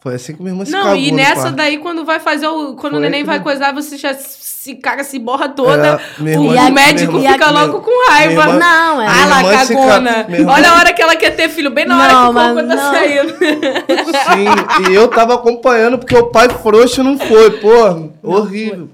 Foi assim que minha irmã se Não, cagou e nessa daí, quando vai fazer o. Quando Foi o neném vai coisar, você já se caga, se borra toda. É, o irmã- o médico irmã- fica logo com raiva. irmã- Não, é. Ah lá, cagona. Olha a hora que ela quer ter filho, bem na hora Não, que o corpo tá não. saindo. Sim, e eu tava acompanhando porque o pai frouxo não foi, porra. horrível.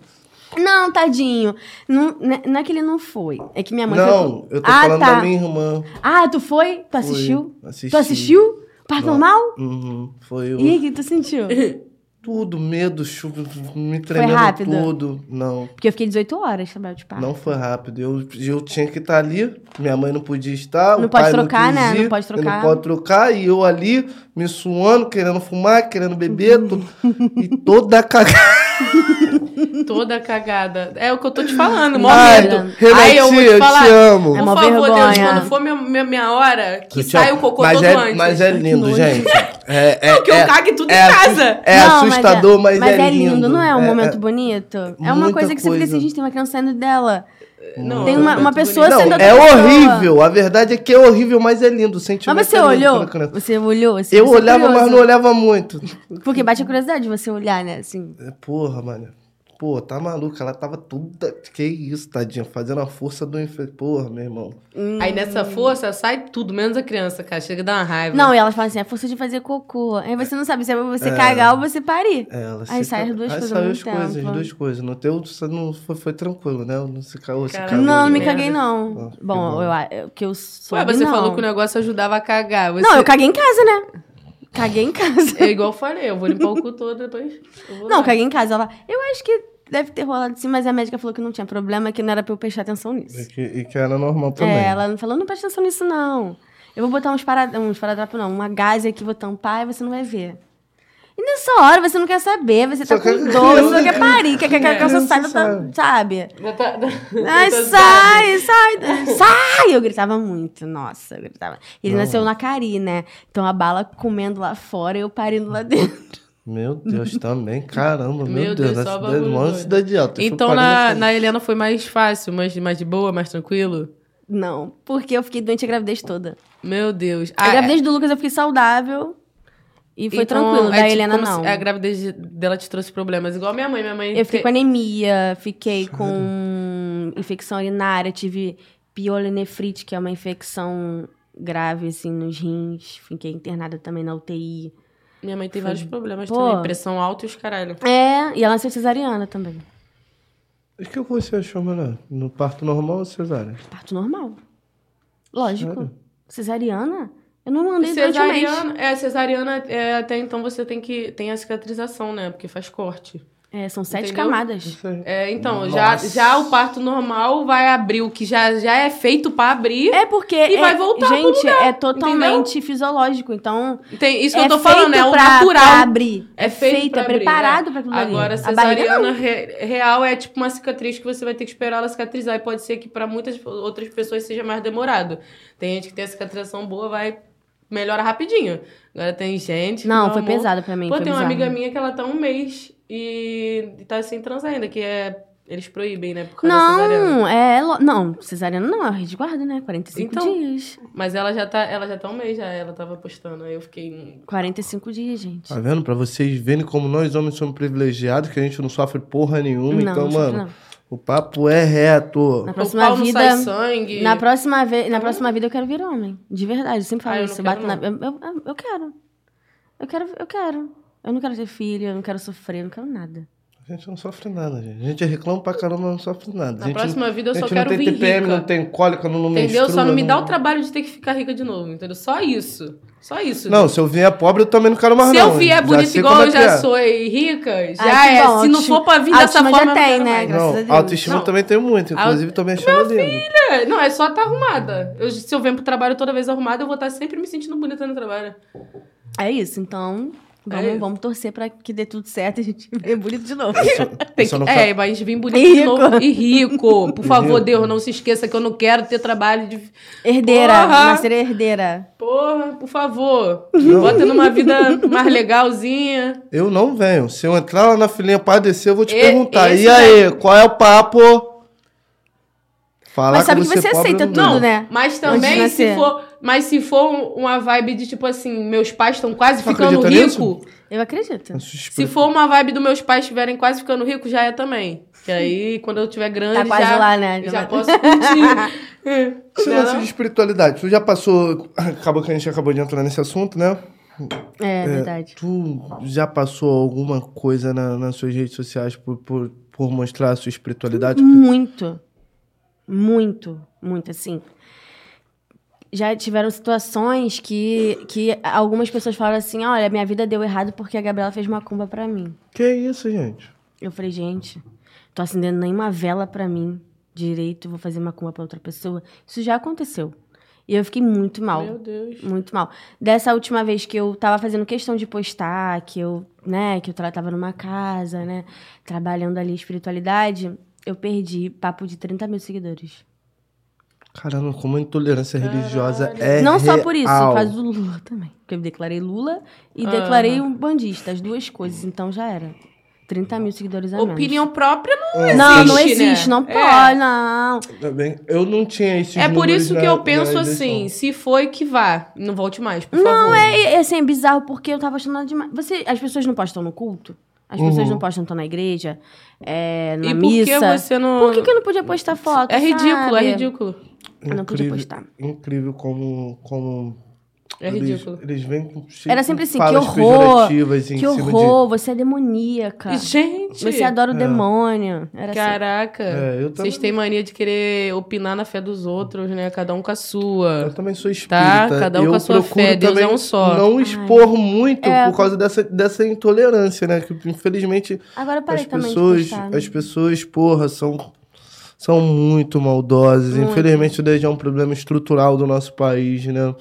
Não, tadinho. Não, né- não é que ele não foi. É que minha mãe Não, foi. eu tô ah, falando tá. da minha irmã. Ah, tu foi? Tu assistiu? assisti. Tu assistiu? Parto normal? Uhum, foi eu. E o que tu sentiu? Tudo, medo, chuva, me tremendo rápido? tudo. Não, Porque eu fiquei 18 horas trabalho de parto. não foi rápido. Eu, eu tinha que estar ali, minha mãe não podia estar. Não pode trocar, não né? quis Não ir, pode trocar. Não pode trocar, e eu ali, me suando, querendo fumar, querendo beber, tudo, e toda cagada. Toda cagada. É o que eu tô te falando, mó Ai, medo. Renatinha, Aí eu vou te eu falar. te amo. Por É uma favor, Deus, vergonha. quando for minha, minha, minha hora, que Eu amo. o cocô mas todo é, antes. Mas é lindo, gente. É, é, Que eu é- cague tudo em é assus- casa. É Não, assustador, mas, mas é, lindo. Não é um É- momento é- bonito? É uma coisa que você fica coisa. assim, gente, tem uma criança saindo dela. Não, Tem é uma- uma bonito. pessoa Não, sendo outra é pessoa. horrível. A verdade é que é horrível, mas é lindo. O sentimento Mas você é olhou? Você olhou? Você Eu é olhava, mas curioso. não olhava muito. Porque bate a curiosidade de você olhar, né? Assim. É, Porra, mano. Pô, tá maluca. Ela tava toda. Que isso, tadinha. Fazendo a força do inferno. Porra, meu irmão. Aí nessa força sai tudo, menos a criança, cara. Chega a dar uma raiva. Não, e elas falam assim, é força de fazer cocô. Aí você não sabe se é pra você É. cagar ou você parir. É, ela Aí se sai as duas Aí coisas ao saiu as coisas, tempo. as duas coisas. No teu, você não foi, foi tranquilo, né? Não se cagou, se cagou. Não, não me caguei, não. Ah, que bom, bom. eu, eu, que eu sou. Ué, você falou que o negócio ajudava a cagar. Você... Não, eu caguei em casa, né? Caguei em casa. É igual eu falei, eu vou limpar o cu todo depois. Não, lá. caguei em casa. Ela, eu acho que deve ter rolado sim, mas a médica falou que não tinha problema, que não era pra eu prestar atenção E nisso. que, e que era normal também. É, ela falou, não presta atenção nisso, não. Eu vou botar uns, parad... uns paradrapos, não, uma gase aqui, vou tampar e você não vai ver. E nessa hora você não quer saber, você tá Só com quer- dor, você só quer parir, quer que a É. criança saia, tá- sabe. sabe? Tá- Ai, tá- sai, sai, sai! Eu gritava muito, nossa, eu gritava. Ele Não. nasceu na Cari, né? Então a bala comendo lá fora e eu parindo lá dentro. Meu Deus, também. Caramba, meu, Meu Deus. Deus, na só cidade, bagulho maior doido. cidade alta. Então na, na Helena foi mais fácil, mais, mais de boa, mais tranquilo? Não, porque eu fiquei doente a gravidez toda. Meu Deus. A gravidez do Lucas eu fiquei saudável e foi então, tranquilo. é Da tipo Helena, se não. A gravidez de- dela te trouxe problemas. Igual minha mãe. Minha mãe Eu fiquei te- com anemia, fiquei com infecção urinária, tive piolonefrite, que é uma infecção grave, assim, nos rins. Fiquei internada também na UTI. Minha mãe tem vários problemas Pô. também. Pressão alta e os caralho. É, e ela nasceu cesariana também. O que você achou melhor? No parto normal ou cesárea? Parto normal. Lógico. Sério? Cesariana? Eu não andei durante um mês. Cesariana, é, cesariana, é, até então você tem que. Tem a cicatrização, né? Porque faz corte. É, são sete Entendeu? camadas. É, então, já, Nossa. já o parto normal vai abrir o que já, já é feito pra abrir. É porque. E é- vai voltar pro Gente, lugar, é totalmente fisiológico. Então. Tem, isso que é eu tô falando, é feito o pra- natural. pra abrir. É feito, pra é abrir, preparado é. pra. Agora, A cesariana não. re- real é tipo uma cicatriz que você vai ter que esperar ela cicatrizar. E pode ser que pra muitas outras pessoas seja mais demorado. Tem gente que tem a cicatrização boa, vai melhora rapidinho. Agora tem gente. Não, foi amor, pesado pra mim. Pô, foi tem uma bizarro. amiga minha que ela tá um mês e e tá sem trans ainda, que é. Eles proíbem, né? Por causa da cesariana. Não, é. Não, cesariana não, é rede guarda, né? 45 Então. dias. Mas ela já tá, ela já tá um mês já, ela tava postando. Aí eu fiquei. hum, 45 dias, gente. Tá vendo? Pra vocês verem como nós homens somos privilegiados, que a gente não sofre porra nenhuma. Não, então, não sofre, mano, não. O papo é reto. Na o próxima vida. sai sangue. Na próxima, ve... na próxima vida eu quero vir homem. De verdade, eu sempre falo Ah, eu isso. não Eu, bato quero, na... eu, eu, eu- eu quero. Eu quero. Eu quero. Eu não quero ter filho, eu não quero sofrer, eu não quero nada. A gente não sofre nada, gente. A gente reclama pra caramba, mas não sofre nada. Na a gente, próxima vida eu a só gente quero não tem vir TPM, rica. não tem cólica, não, não Entendeu? Só menstrua, não me dá o trabalho de ter que ficar rica de novo, entendeu? Só isso. Só isso. Não, se eu vier pobre, eu também não quero mais Se não. eu vier bonita igual eu é já é. sou e rica, já Ai, é. bom, Se não for pra vir dessa forma, já não tem, né? mais. A Não, Deus. autoestima Não. também tem muito. Inclusive, tô me achando lindo. É, não, é só estar arrumada. Eu, se eu venho pro trabalho toda vez arrumada, eu vou estar sempre me sentindo bonita no trabalho. É isso, então. Vamos, É vamos torcer pra que dê tudo certo e a gente venha bonito de novo. Tem só que, não é, fa- mas vir bonito E de rico. novo. E rico. Por favor, rico. Deus, não se esqueça que eu não quero ter trabalho de. Herdeira, Porra! nascer herdeira. Porra, por favor. Bota numa vida mais legalzinha. Eu não venho. Se eu entrar lá na filinha pra descer, eu vou te E- perguntar. E aí, qual é o papo? Falar Mas sabe que você você pobre, aceita não tudo, venho. né? Mas também, se for, mas se for um- uma vibe de tipo assim, meus pais estão quase Tu ficando acredita rico. Eu acredito. Se for uma vibe dos meus pais estiverem quase ficando rico, já é também. Que aí, quando eu tiver grande, Tá quase já, lá, né? já posso curtir. Esse é lance de espiritualidade, tu já passou. Acabou que a gente acabou de entrar nesse assunto, né? É, verdade. Tu já passou alguma coisa na- nas suas redes sociais por, por, por mostrar a sua espiritualidade? Muito. Muito. Muito, assim. Já tiveram situações que, que algumas pessoas falaram assim: olha, minha vida deu errado porque a Gabriela fez macumba pra mim. Que isso, gente? Eu falei, gente, tô acendendo nenhuma vela pra mim direito, vou fazer macumba pra outra pessoa. Isso já aconteceu. E eu fiquei muito mal. Meu Deus. Muito mal. Dessa última vez que eu tava fazendo questão de postar, que eu, né, que eu tava numa casa, né, trabalhando ali espiritualidade, eu perdi papo de 30 mil seguidores. Caramba, como a intolerância Caralho. religiosa é. Não só por isso, real. por causa do Lula também. Porque eu declarei Lula e declarei um bandista, as duas coisas. Então já era. 30 mil seguidores a menos. Opinião própria não existe, Não, não né? existe, não É. pode, não. Tá bem? Eu não tinha esses É por isso que na- eu penso assim, se foi, que vá. Não volte mais, por Não, favor. é, é assim, é bizarro porque eu tava achando nada demais. Você, as pessoas não postam no culto? As pessoas Uhum. não postam estão na igreja, é, na E por missa. que você não... Por que, que eu não podia postar foto? É ridículo, sabe? é ridículo. Eu não podia Incrível- postar. Incrível como. como É eles, ridículo. Eles vêm com Era sempre assim, que horror, Que cima de- horror, você é demoníaca. Gente, Você adora o É. demônio. Era assim. caraca. É, eu também- Vocês têm mania de querer opinar na fé dos outros, né? Cada um com a Eu sua. também sou espírita. Tá? Cada um eu com a sua fé, Deus também é um só. Não expor muito É. por causa dessa, dessa intolerância, né? Que infelizmente Agora eu parei as também pessoas, de postar. né? as pessoas, porra, são, são muito maldosas. Muito. Infelizmente, isso daí já é um problema estrutural do nosso país, né?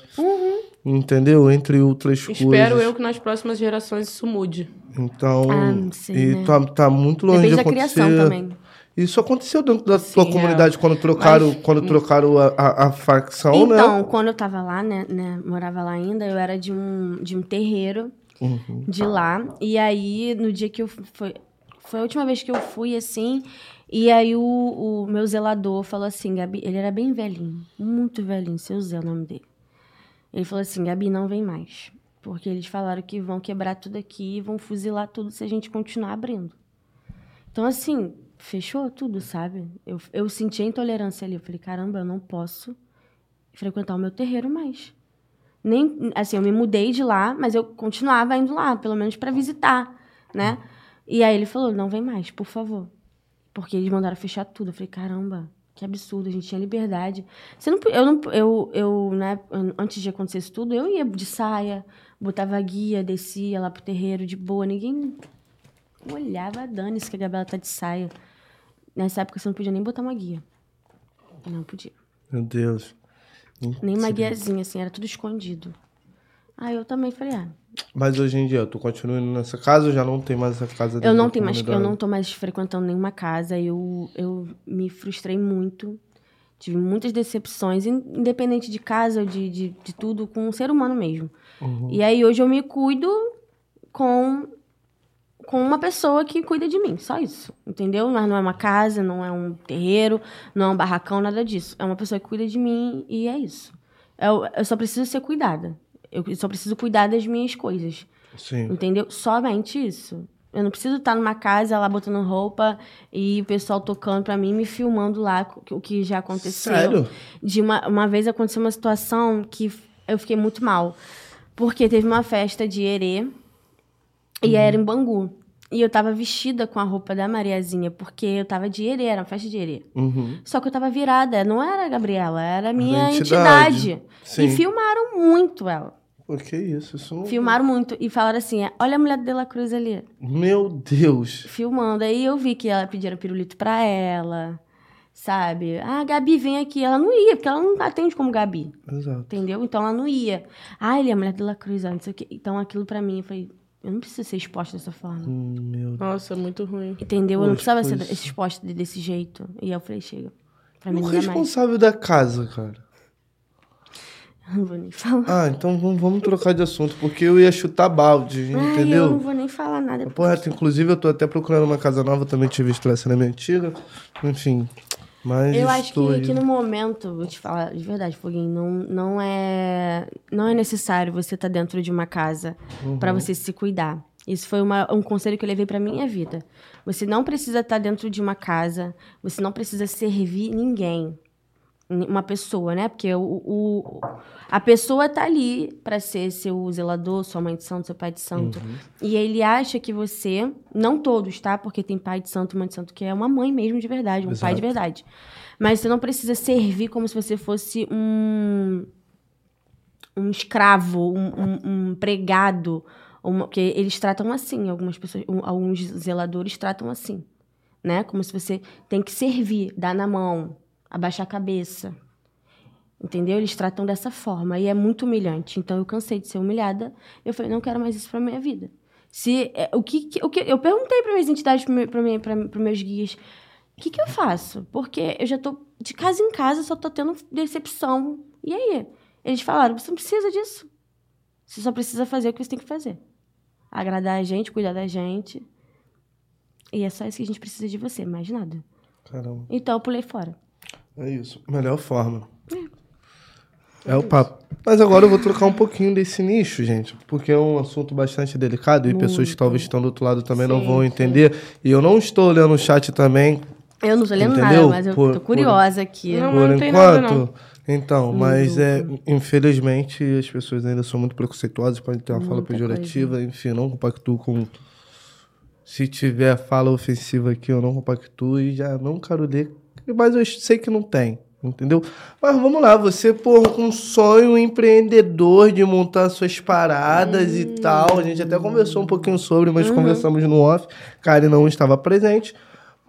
Entendeu? Entre outras coisas. Uhum. Espero eu que nas próximas gerações isso mude. Então, Ah, sei, e né? tá, tá muito longe Depende de da acontecer. criação também. Isso aconteceu dentro da Sim, tua é. comunidade quando trocaram, Mas- quando trocaram a, a, a facção, Então, né? quando eu tava lá, né, né, morava lá ainda, eu era de um, de um terreiro Uhum. de lá. E aí, no dia que eu fui. Foi, foi a última vez que eu fui, assim. E aí, o, o meu zelador falou assim: Gabi, ele era bem velhinho, muito velhinho, seu Zé é o nome dele. Ele falou assim: Gabi, não vem mais. Porque eles falaram que vão quebrar tudo aqui e vão fuzilar tudo se a gente continuar abrindo. Então, assim, fechou tudo, sabe? Eu, eu senti a intolerância ali. Eu falei: caramba, eu não posso frequentar o meu terreiro mais. Nem, assim, eu me mudei de lá, mas eu continuava indo lá, pelo menos pra visitar, né? E aí ele falou: não vem mais, por favor. Porque eles mandaram fechar tudo. Eu falei: caramba, Que absurdo, a gente tinha liberdade. Você não, eu não, eu, eu, né, an- antes de acontecer isso tudo, eu ia de saia, botava guia, descia lá pro terreiro de boa, ninguém olhava, dane-se que a Gabriela tá de saia. Nessa época você não podia nem botar uma guia. Não podia. Meu Deus. Nem uma guiazinha, assim, era tudo escondido. Aí eu também falei, ah, Mas hoje em dia, tu continua nessa casa ou já não tem mais essa casa Eu não tenho mais, eu não tô mais frequentando nenhuma casa. Eu, eu me frustrei muito. Tive muitas decepções, in- independente de casa de, de, de tudo, com um ser humano mesmo. Uhum. E aí hoje eu me cuido com, com uma pessoa que cuida de mim, só isso. Entendeu? Mas não é uma casa, não é um terreiro, não é um barracão, nada disso. É uma pessoa que cuida de mim e é isso. Eu, eu só preciso ser cuidada. Eu só preciso cuidar das minhas coisas. Sim. Entendeu? Somente isso. Eu não preciso estar numa casa lá botando roupa e o pessoal tocando pra mim, me filmando lá o que já aconteceu. Sério? De uma, uma vez aconteceu uma situação que eu fiquei muito mal. Porque teve uma festa de erê e era em Bangu. E eu tava vestida com a roupa da Mariazinha, porque eu tava de erê, era uma festa de erê. Uhum. Só que eu tava virada, não era a Gabriela, era a minha entidade. entidade. Sim. E filmaram muito ela. Pô, que isso? Isso não... Filmaram muito e falaram assim: olha a mulher de La Cruz ali, Meu Deus. filmando. Aí eu vi que ela pediram pirulito pra ela, sabe? Ah, Gabi, vem aqui. Ela não ia, porque ela não atende como Gabi, Exato. entendeu? Então ela não ia. Ah, ele é a mulher de La Cruz, não sei o quê. Então aquilo pra mim, falei: eu não preciso ser exposta dessa forma. Hum, Meu Deus. Nossa, muito ruim. Entendeu? Eu não Poxa, precisava ser exposta de- desse jeito. E aí eu falei: chega. Pra mim O dá mais. responsável da casa, cara. Não vou nem falar. Ah, então vamos, vamos trocar de assunto, porque eu ia chutar balde, Ai, eu não entendeu? vou nem falar nada. Porra, inclusive eu tô até procurando uma casa nova, também tinha visto essa na minha antiga. Enfim. Mas Eu acho que, que no momento, vou te falar de verdade, Foguinho, não, não, é, não é necessário você estar dentro de uma casa Uhum. pra você se cuidar. Isso foi uma- um conselho que eu levei pra minha vida. Você não precisa estar dentro de uma casa, você não precisa servir ninguém. Uma pessoa, né? Porque o, o- a pessoa tá ali pra ser seu zelador, sua mãe de santo, seu pai de santo. Uhum. E ele acha que você, não todos, tá? Porque tem pai de santo mãe de santo que é uma mãe mesmo de verdade, um pai de Exato. verdade. Mas você não precisa servir como se você fosse um um escravo, um, um, um empregado, uma, porque eles tratam assim, algumas pessoas, um- alguns zeladores tratam assim, né? Como se você tem que servir, dar na mão, abaixar a cabeça. Entendeu? Eles tratam dessa forma e é muito humilhante. Então eu cansei de ser humilhada. Eu falei, não quero mais isso pra minha vida. Se é, o que, o que eu perguntei para minhas entidades, para meus guias, o que, que eu faço? Porque eu já tô de casa em casa, só tô tendo decepção. E aí? Eles falaram: você não precisa disso. Você só precisa fazer o que você tem que fazer. Agradar a gente, cuidar da gente. E é só isso que a gente precisa de você, mais nada. Caramba. Então eu pulei fora. É isso. Melhor forma. É o papo. Mas agora eu vou trocar um pouquinho desse nicho, gente. Porque é um assunto bastante delicado e pessoas que talvez estão do outro lado também não Sim, vão sim. entender. E eu não estou olhando o chat também, Eu não lendo Entendeu? nada, mas eu Por- tô por- curiosa aqui. Não, por não tem nada, enquanto. não. Então, mas é, infelizmente, as pessoas ainda são muito preconceituosas, podem ter uma fala Muita pejorativa, enfim, não compactuo com. Se tiver fala ofensiva aqui, eu não compactuo e já não quero ler, mas eu sei que não tem, entendeu? Mas vamos lá, você, com um sonho empreendedor de montar suas paradas e tal, a gente até conversou um pouquinho sobre, mas conversamos no off, Karen não estava presente.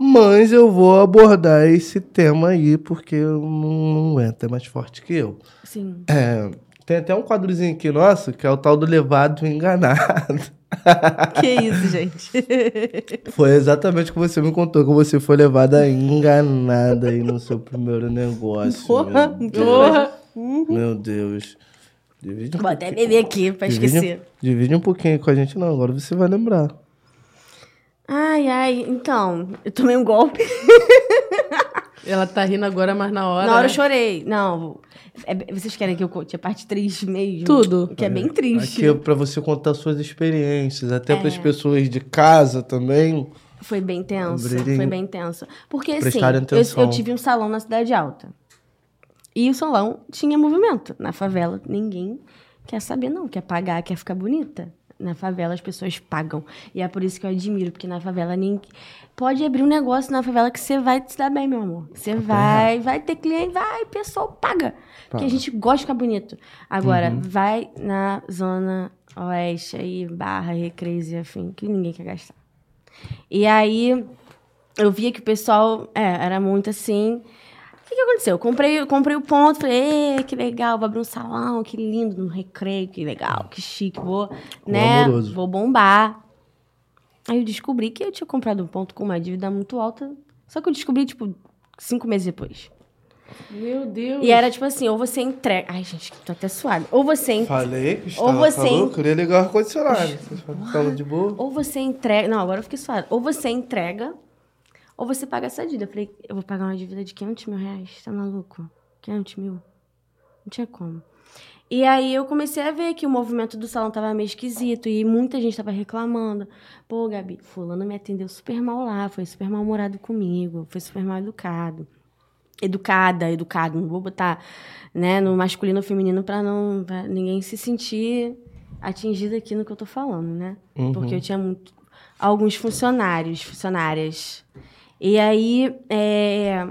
Mas eu vou abordar esse tema aí, porque eu não não é mais forte que eu. Sim. É, tem até um quadrozinho aqui nosso, que é o tal do levado enganado. que isso, gente? Foi exatamente o que você me contou, que você foi levada enganada aí no seu primeiro negócio. Porra, meu Deus. Porra! Meu Deus. Divide um Vou até beber aqui pra divide- esquecer. Divide um pouquinho com a gente, não. Agora você vai lembrar. Ai, ai, então, eu tomei um golpe. Ela tá rindo agora, mas na hora. Na hora eu chorei. Não, é- vocês querem que eu conte a parte triste mesmo? Tudo. Que é bem triste. Aqui é pra você contar suas experiências, até É. para as pessoas de casa também. Foi bem tenso. Foi bem tenso. Porque, assim, eu, eu tive um salão na Cidade Alta. E o salão tinha movimento. Na favela, ninguém quer saber, não. Quer pagar, quer ficar bonita. Na favela as pessoas pagam. E é por isso que eu admiro, porque na favela nem pode abrir um negócio na favela que você vai se dar bem, meu amor. Você vai, vai ter cliente, vai, pessoal paga. Porque a gente gosta de ficar bonito. Agora, vai na zona oeste aí, barra, recreios e afim, que ninguém quer gastar. E aí, eu via que o pessoal, é, era muito assim. O que, que aconteceu? Eu comprei, comprei o ponto, falei, "Ê, que legal, vou abrir um salão, que lindo, no recreio, que legal, que chique, vou, né, Glamouroso. vou bombar. Aí eu descobri que eu tinha comprado um ponto com uma dívida muito alta, só que eu descobri, tipo, cinco meses depois. Meu Deus. E era tipo assim, ou você entrega... Ai, gente, tô até suada. Ou você en- Falei que Ou estava você- falando, queria ligar o ar-condicionado. Falam de boa? Ou você entrega. Não, agora eu fiquei suada. Ou você entrega, ou você paga essa dívida. Eu falei, eu vou pagar uma dívida de 500 mil reais. Tá maluco? 500 mil? Não tinha como. E aí eu comecei a ver que o movimento do salão tava meio esquisito e muita gente tava reclamando. Pô, Gabi, fulano me atendeu super mal lá, foi super mal-humorado comigo, foi super mal educado. Educada, educado, não vou botar né, no masculino ou feminino pra não pra ninguém se sentir atingido aqui no que eu tô falando, né? Porque eu tinha muito, alguns funcionários, funcionárias. E aí, é,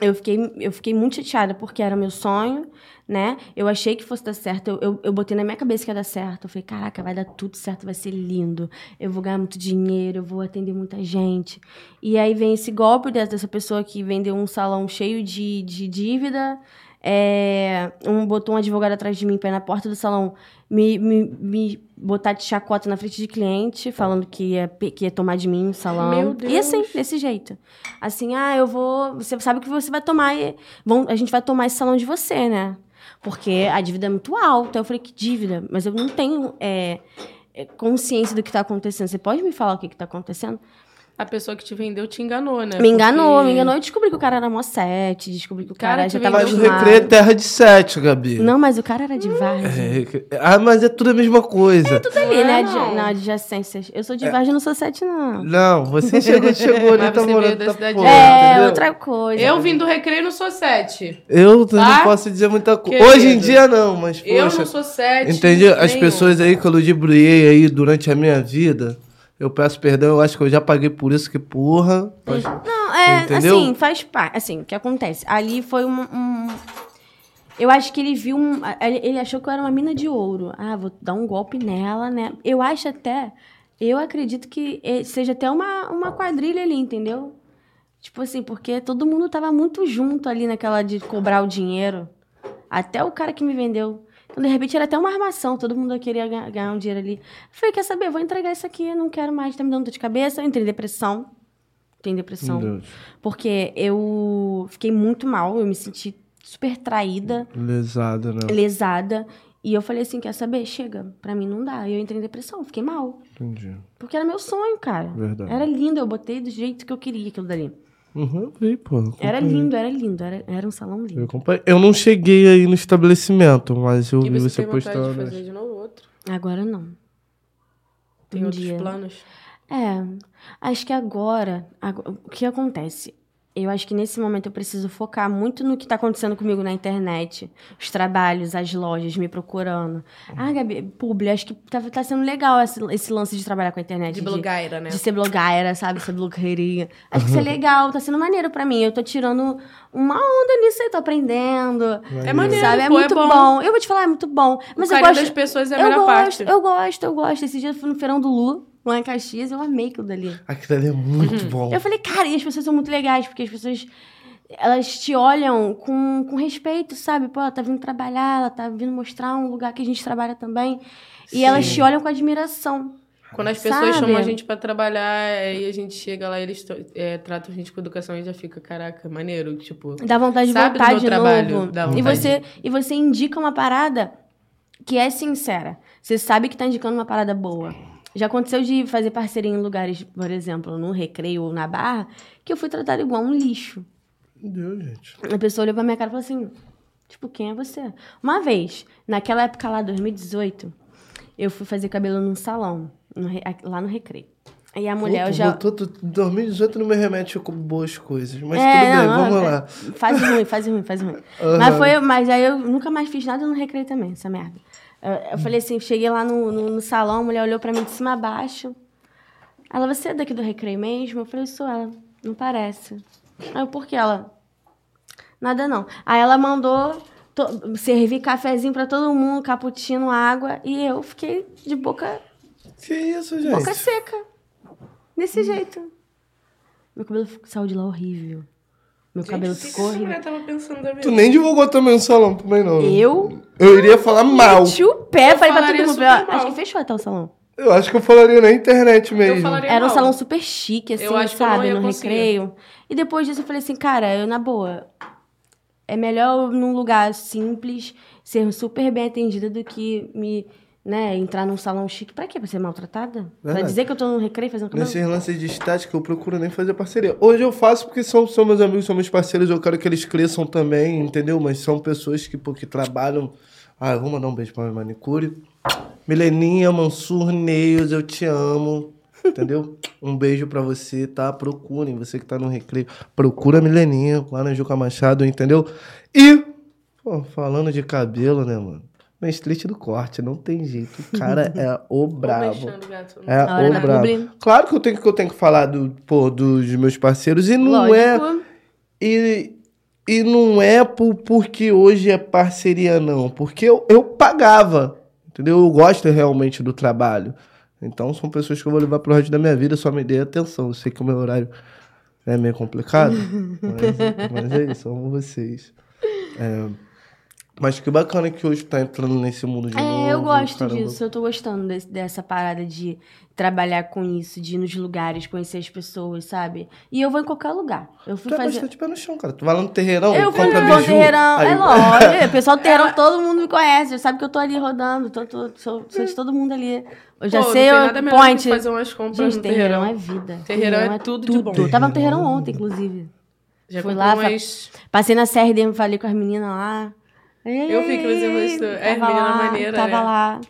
eu fiquei, eu fiquei muito chateada porque era meu sonho, né? Eu achei que fosse dar certo. Eu, eu, eu botei na minha cabeça que ia dar certo. Eu falei, caraca, vai dar tudo certo, vai ser lindo. Eu vou ganhar muito dinheiro, eu vou atender muita gente. E aí vem esse golpe dessa, pessoa que vendeu um salão cheio de, de dívida. É, um, botou um advogado atrás de mim ir na porta do salão me, me, me botar de chacota na frente de cliente, falando que ia, que ia tomar de mim o salão. Meu E assim, Deus. desse jeito. Assim, ah, eu vou. Você sabe que você vai tomar. e- Vão, a gente vai tomar esse salão de você, né? Porque a dívida é muito alta. Eu falei, que dívida? Mas eu não tenho é, é, consciência do que tá acontecendo. Você pode me falar o que, que tá acontecendo? A pessoa que te vendeu te enganou, né? me enganou, Porque- me enganou. Eu descobri que o cara era mó sete, descobri que o cara, Cara, já tava Mas o recreio é terra de sete, Gabi. Não, mas o cara era de Vargem. É, ah, mas é tudo a mesma coisa. Tudo ali, Não né? é, De, não. não, adjacências. Eu sou de Vargem, não sou sete, não. Não, você chegou, chegou ali, Mas tá morando da tá cidade porra, É, entendeu? outra coisa. Eu vim do recreio e não sou sete. Eu Tá? não posso dizer muita coisa. Hoje em dia não, mas Eu poxa, não sou sete. entendi. As pessoas aí que eu ludibriei aí durante a minha vida, eu peço perdão, eu acho que eu já paguei por isso, que porra. Não, é, Entendeu? assim, faz parte. Assim, o que acontece? Ali foi um, um- Eu acho que ele viu um. ele achou que eu era uma mina de ouro. Ah, vou dar um golpe nela, né? Eu acho até. Eu acredito que eh, seja até uma, uma quadrilha ali, entendeu? Tipo assim, porque todo mundo tava muito junto ali naquela de cobrar o dinheiro. Até o cara que me vendeu. Então, de repente, era até uma armação. Todo mundo queria ganhar, um dinheiro ali. Eu falei, quer saber? Vou entregar isso aqui. Não quero mais. Tá me dando dor de cabeça. Eu entrei em depressão. Tem depressão. Meu Deus. Porque eu fiquei muito mal. Eu me senti super traída, Lesado, né? lesada. E eu falei assim, quer saber? Chega. Pra mim não dá. E eu entrei em depressão. Fiquei mal. Entendi. Porque era meu sonho, cara. Verdade. Era lindo. Eu botei do jeito que eu queria aquilo dali. Uhum, eu vi, pô. eu Era lindo, era lindo. Era, era um salão Eu, lindo. acompanhei. eu não cheguei aí no estabelecimento, mas eu E vi você, você vontade postando. de fazer de novo outro? Agora não. Tem Um outros dia. planos? É, acho que agora, ago- o que acontece? Eu acho que nesse momento eu preciso focar muito no que tá acontecendo comigo na internet. Os trabalhos, as lojas me procurando. Ah, Gabi, publi, acho que tá, tá sendo legal esse, esse lance de trabalhar com a internet. De blogueira, né? De ser blogueira, sabe? Ser blogueirinha. Acho que isso é legal, tá sendo maneiro pra mim. Eu tô tirando uma onda nisso aí, tô aprendendo. É maneiro, sabe? É pô, muito é bom. bom. Eu vou te falar, é muito bom. Mas o eu gosto. das pessoas é a eu melhor gosto, parte. eu gosto, eu gosto. Esse dia eu fui no feirão do Lu, lá em Caxias, eu amei aquilo dali. Aquilo ali é muito bom. Eu falei, cara, e as pessoas são muito legais, porque as pessoas, elas te olham com, com respeito, sabe? Pô, ela tá vindo trabalhar, ela tá vindo mostrar um lugar que a gente trabalha também. E elas te olham com admiração. Quando as pessoas Sabe? chamam a gente pra trabalhar e a gente chega lá e eles é, tratam a gente com educação e já fica, caraca, maneiro. Tipo, Dá vontade de voltar de trabalho, novo. dá E vontade. você, e você indica uma parada que é sincera. Você sabe que tá indicando uma parada boa. Já aconteceu de fazer parceria em lugares, por exemplo, no recreio ou na barra, que eu fui tratada igual um lixo. Meu Deus, gente. A pessoa olhou pra minha cara e falou assim: Tipo, quem é você? Uma vez, naquela época lá, 2018, eu fui fazer cabelo num salão, no lá no Recreio. E a mulher, Puta, eu já. voltou, tu- 2018 não me remete com boas coisas. Mas É, tudo bem, não, vamos lá. Faz ruim, faz ruim, faz ruim. Aham. Mas, foi, mas aí eu nunca mais fiz nada no recreio também, essa merda. Eu, falei assim, cheguei lá no, no, no salão, a mulher olhou pra mim de cima a baixo. Ela, você é daqui do Recreio mesmo? Eu falei, sou ela. Não parece. Aí eu, por que ela? Nada não. Aí ela mandou to- servir cafezinho pra todo mundo, cappuccino, água, e eu fiquei de boca, Que isso, gente? boca seca. Desse jeito. Meu cabelo saiu de lá horrível. Meu cabelo Gente, o que que ficou essa mulher tava pensando da vida? Tu nem divulgou também o salão também, não. né? Eu Eu iria falar mal. meti o pé, Eu falei pra todo mundo. Acho que fechou até o salão. Eu acho que eu falaria na internet mesmo. Eu falaria Era um mal. salão super chique, assim, sabe? no conseguir. recreio. E depois disso eu falei assim, cara, eu na boa. É melhor eu num lugar simples, ser super bem atendida do que me, né, entrar num salão chique. Pra quê? Pra ser maltratada? Pra Verdade. dizer que eu tô no recreio fazendo cabelo? Nesses lances de estética, eu procuro nem fazer parceria. Hoje eu faço porque são, são meus amigos, são meus parceiros, eu quero que eles cresçam também, entendeu? Mas são pessoas que, pô, que trabalham. Ah, eu vou mandar um beijo pra minha manicure. Mileninha, Mansur, Neils, eu te amo. Entendeu? Um beijo pra você, tá? Procurem, você que tá no recreio. Procura a Mileninha lá na Juca Machado, entendeu? E, pô, falando de cabelo, né, mano? Mestre do corte, não tem jeito. O cara é o brabo. gato. É hora o da brabo. publi. Claro que eu tenho que eu tenho que falar do, pô, dos meus parceiros e não é Lógico. e, e não é por, porque hoje é parceria não, porque eu, eu pagava, entendeu? Eu gosto realmente do trabalho. Então são pessoas que eu vou levar pro resto da minha vida, só me dê atenção. Eu sei que o meu horário é meio complicado, mas, mas é isso, amo vocês. É, mas que bacana que hoje tá entrando nesse mundo de novo. É, eu gosto caramba. disso. Eu tô gostando desse- dessa parada de trabalhar com isso, de ir nos lugares, conhecer as pessoas, sabe? E eu vou em qualquer lugar. Eu fui Tu é fazer. bastante pé no chão, cara. Tu vai lá no terreirão, Eu fui no biju. terreirão, aí- é lógico. O pessoal do terreirão, todo mundo me conhece. Sabe que eu tô ali rodando, tô, tô- sou, sou de todo mundo ali. Eu já Pô, sei o point. fazer umas compras Gente, no terreirão terreirão. é vida. Terreirão é tudo de bom. Eu tava no terreirão ontem, inclusive. Já Fui lá, umas... Passei na CRD, falei com as meninas lá. Eu vi que você postou. É, Tava menina lá, maneira, Tava né? lá.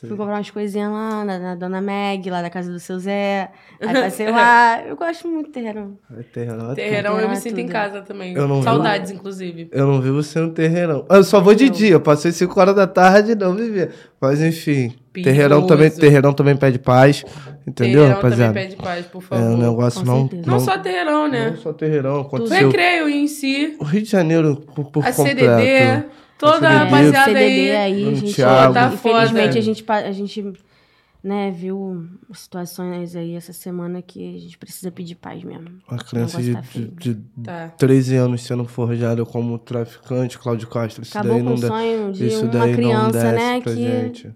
Fui comprar umas coisinhas lá na, na Dona Meg, lá da casa do seu Zé. Aí passei lá. Eu gosto muito do terreirão. É terreirão, é Terreirão eu me é sinto em tudo. casa também. Eu não vi. Saudades, inclusive. Eu não vi você no terreirão. Eu só vou de Não. dia, eu passei 5 horas da tarde e não vivi. Mas enfim, Perigoso. terreirão também, terreirão também pede paz. Entendeu, terreirão rapaziada? também pede paz, por É favor. um negócio não, certeza. Não só terreirão, né? Não só terreirão, O aconteceu. recreio em si, O Rio de Janeiro por, por a completo. CDD, toda A rapaziada aí. aí, a gente, Thiago. Tá infelizmente, foda. a gente, a gente né, viu situações aí essa semana que a gente precisa pedir paz mesmo. Uma criança de, tá de, de Tá. 13 anos sendo forjada como traficante, Cláudio Castro. Isso Acabou daí com não o dá. sonho de Isso uma daí não criança, né, que gente.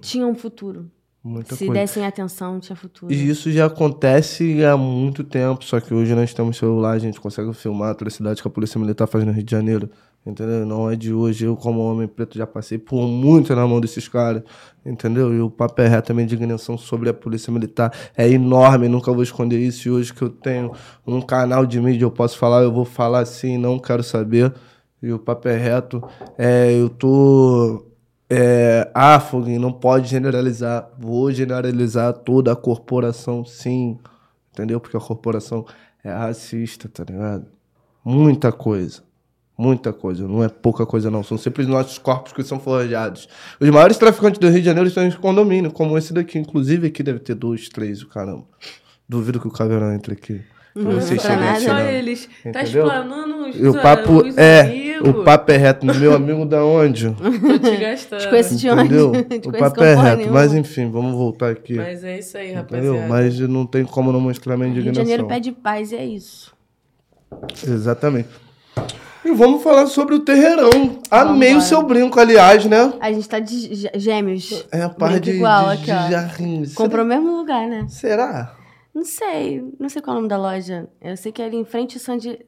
tinha um futuro. Muita Se coisa. dessem atenção, tinha futuro. E isso já acontece há muito tempo, só que hoje nós temos celular, a gente consegue filmar a atrocidade que a Polícia Militar faz no Rio de Janeiro. Entendeu? Não é de hoje. Eu, como homem preto, já passei por muito na mão desses caras. Entendeu? E o papo é reto, a minha indignação sobre a Polícia Militar é enorme, nunca vou esconder isso. E hoje que eu tenho um canal de mídia, eu posso falar, eu vou falar sim, não quero saber. E o papo é reto. É, eu tô é, ah, Foguinho, não pode generalizar. Vou generalizar toda a corporação, sim. Entendeu? Porque a corporação é racista, tá ligado? Muita coisa. Muita coisa. Não é pouca coisa, não. São sempre os nossos corpos que são forjados. Os maiores traficantes do Rio de Janeiro estão em condomínio, como esse daqui. Inclusive, aqui deve ter dois, três, o caramba. Duvido que o caveirão entre aqui. Pra Não vocês chegarem não. eles. Tá Entendeu? explanando os, E o papo os é. amigos. O papo é reto. Meu amigo da onde? Tô te gastando. Te conheço de onde? O papo é reto. nenhuma. Mas enfim, vamos voltar aqui. Mas é isso aí, Entendeu? rapaziada. Mas não tem como não mostrar minha Rio de indignação. Janeiro pede paz e é isso. Exatamente. E vamos falar sobre o terreirão. Amei Vambora. o seu brinco, aliás, né? A gente tá de gê- gêmeos. É a par de, igual, de, aqui, de ó. jarrinho. Comprou o mesmo lugar, né? Será? Não sei. Não sei qual é o nome da loja. Eu sei que é ali em frente ao Sandy.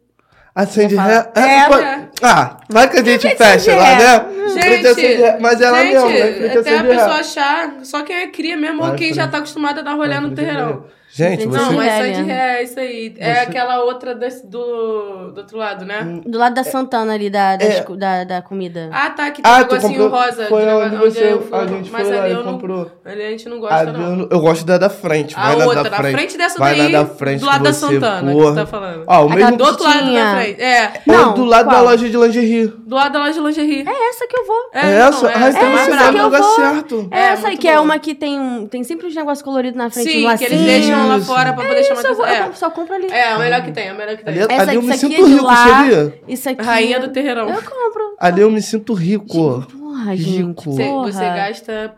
Acende Quer ré. É? Ah, vai que a gente frente fecha lá, né? Gente. Mas ela gente, mesmo, né? Até a pessoa achar, só quem é cria mesmo ou quem já tá acostumado a dar rolê no terreirão. Gente, Não, você... Não, é só de ré, é isso aí. É Você- aquela outra desse- do, do outro lado, né? Do lado da Santana ali, da, das É. da, da comida. Ah, tá, que tem Ah, um negocinho comprou... rosa. Foi de onde você... eu fui, A gente mas foi ali eu não, comprou. ali a gente não Ali gosta, eu, não. não- eu gosto da da frente. A vai na outra, da na frente. frente dessa vai daí, na da frente do lado da você, Santana, que tu tá falando. Ó, o Aquela mesmo Do outro lado tinha- da frente. É, Não, do lado da qual? loja de lingerie. do lado da loja de lingerie. É essa que eu vou. É, É, não, essa? é, ah, essa então é você vai que no eu lugar certo. É, É, essa aí, que é uma que tem, um- tem sempre uns negócios coloridos na frente, Sim, que eles lacinho. Deixam lá Isso. fora pra poder chamar eu, vou, atenção. eu só compro ali. É, é, a melhor que tem, a melhor que tem. Ali, Essa ali eu me sinto é rico, lá. sabia? Isso aqui. Rainha do terreirão. Eu compro. Ali eu me sinto rico. Porra, Rico. gente. Você, Porra. você gasta.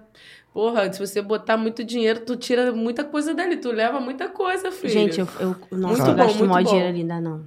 Porra, se você botar muito dinheiro, tu tira muita coisa dali. Tu leva muita coisa, filho. Gente, eu, eu, nossa, Muito eu bom, gasto muito bom. dinheiro ali, dá não.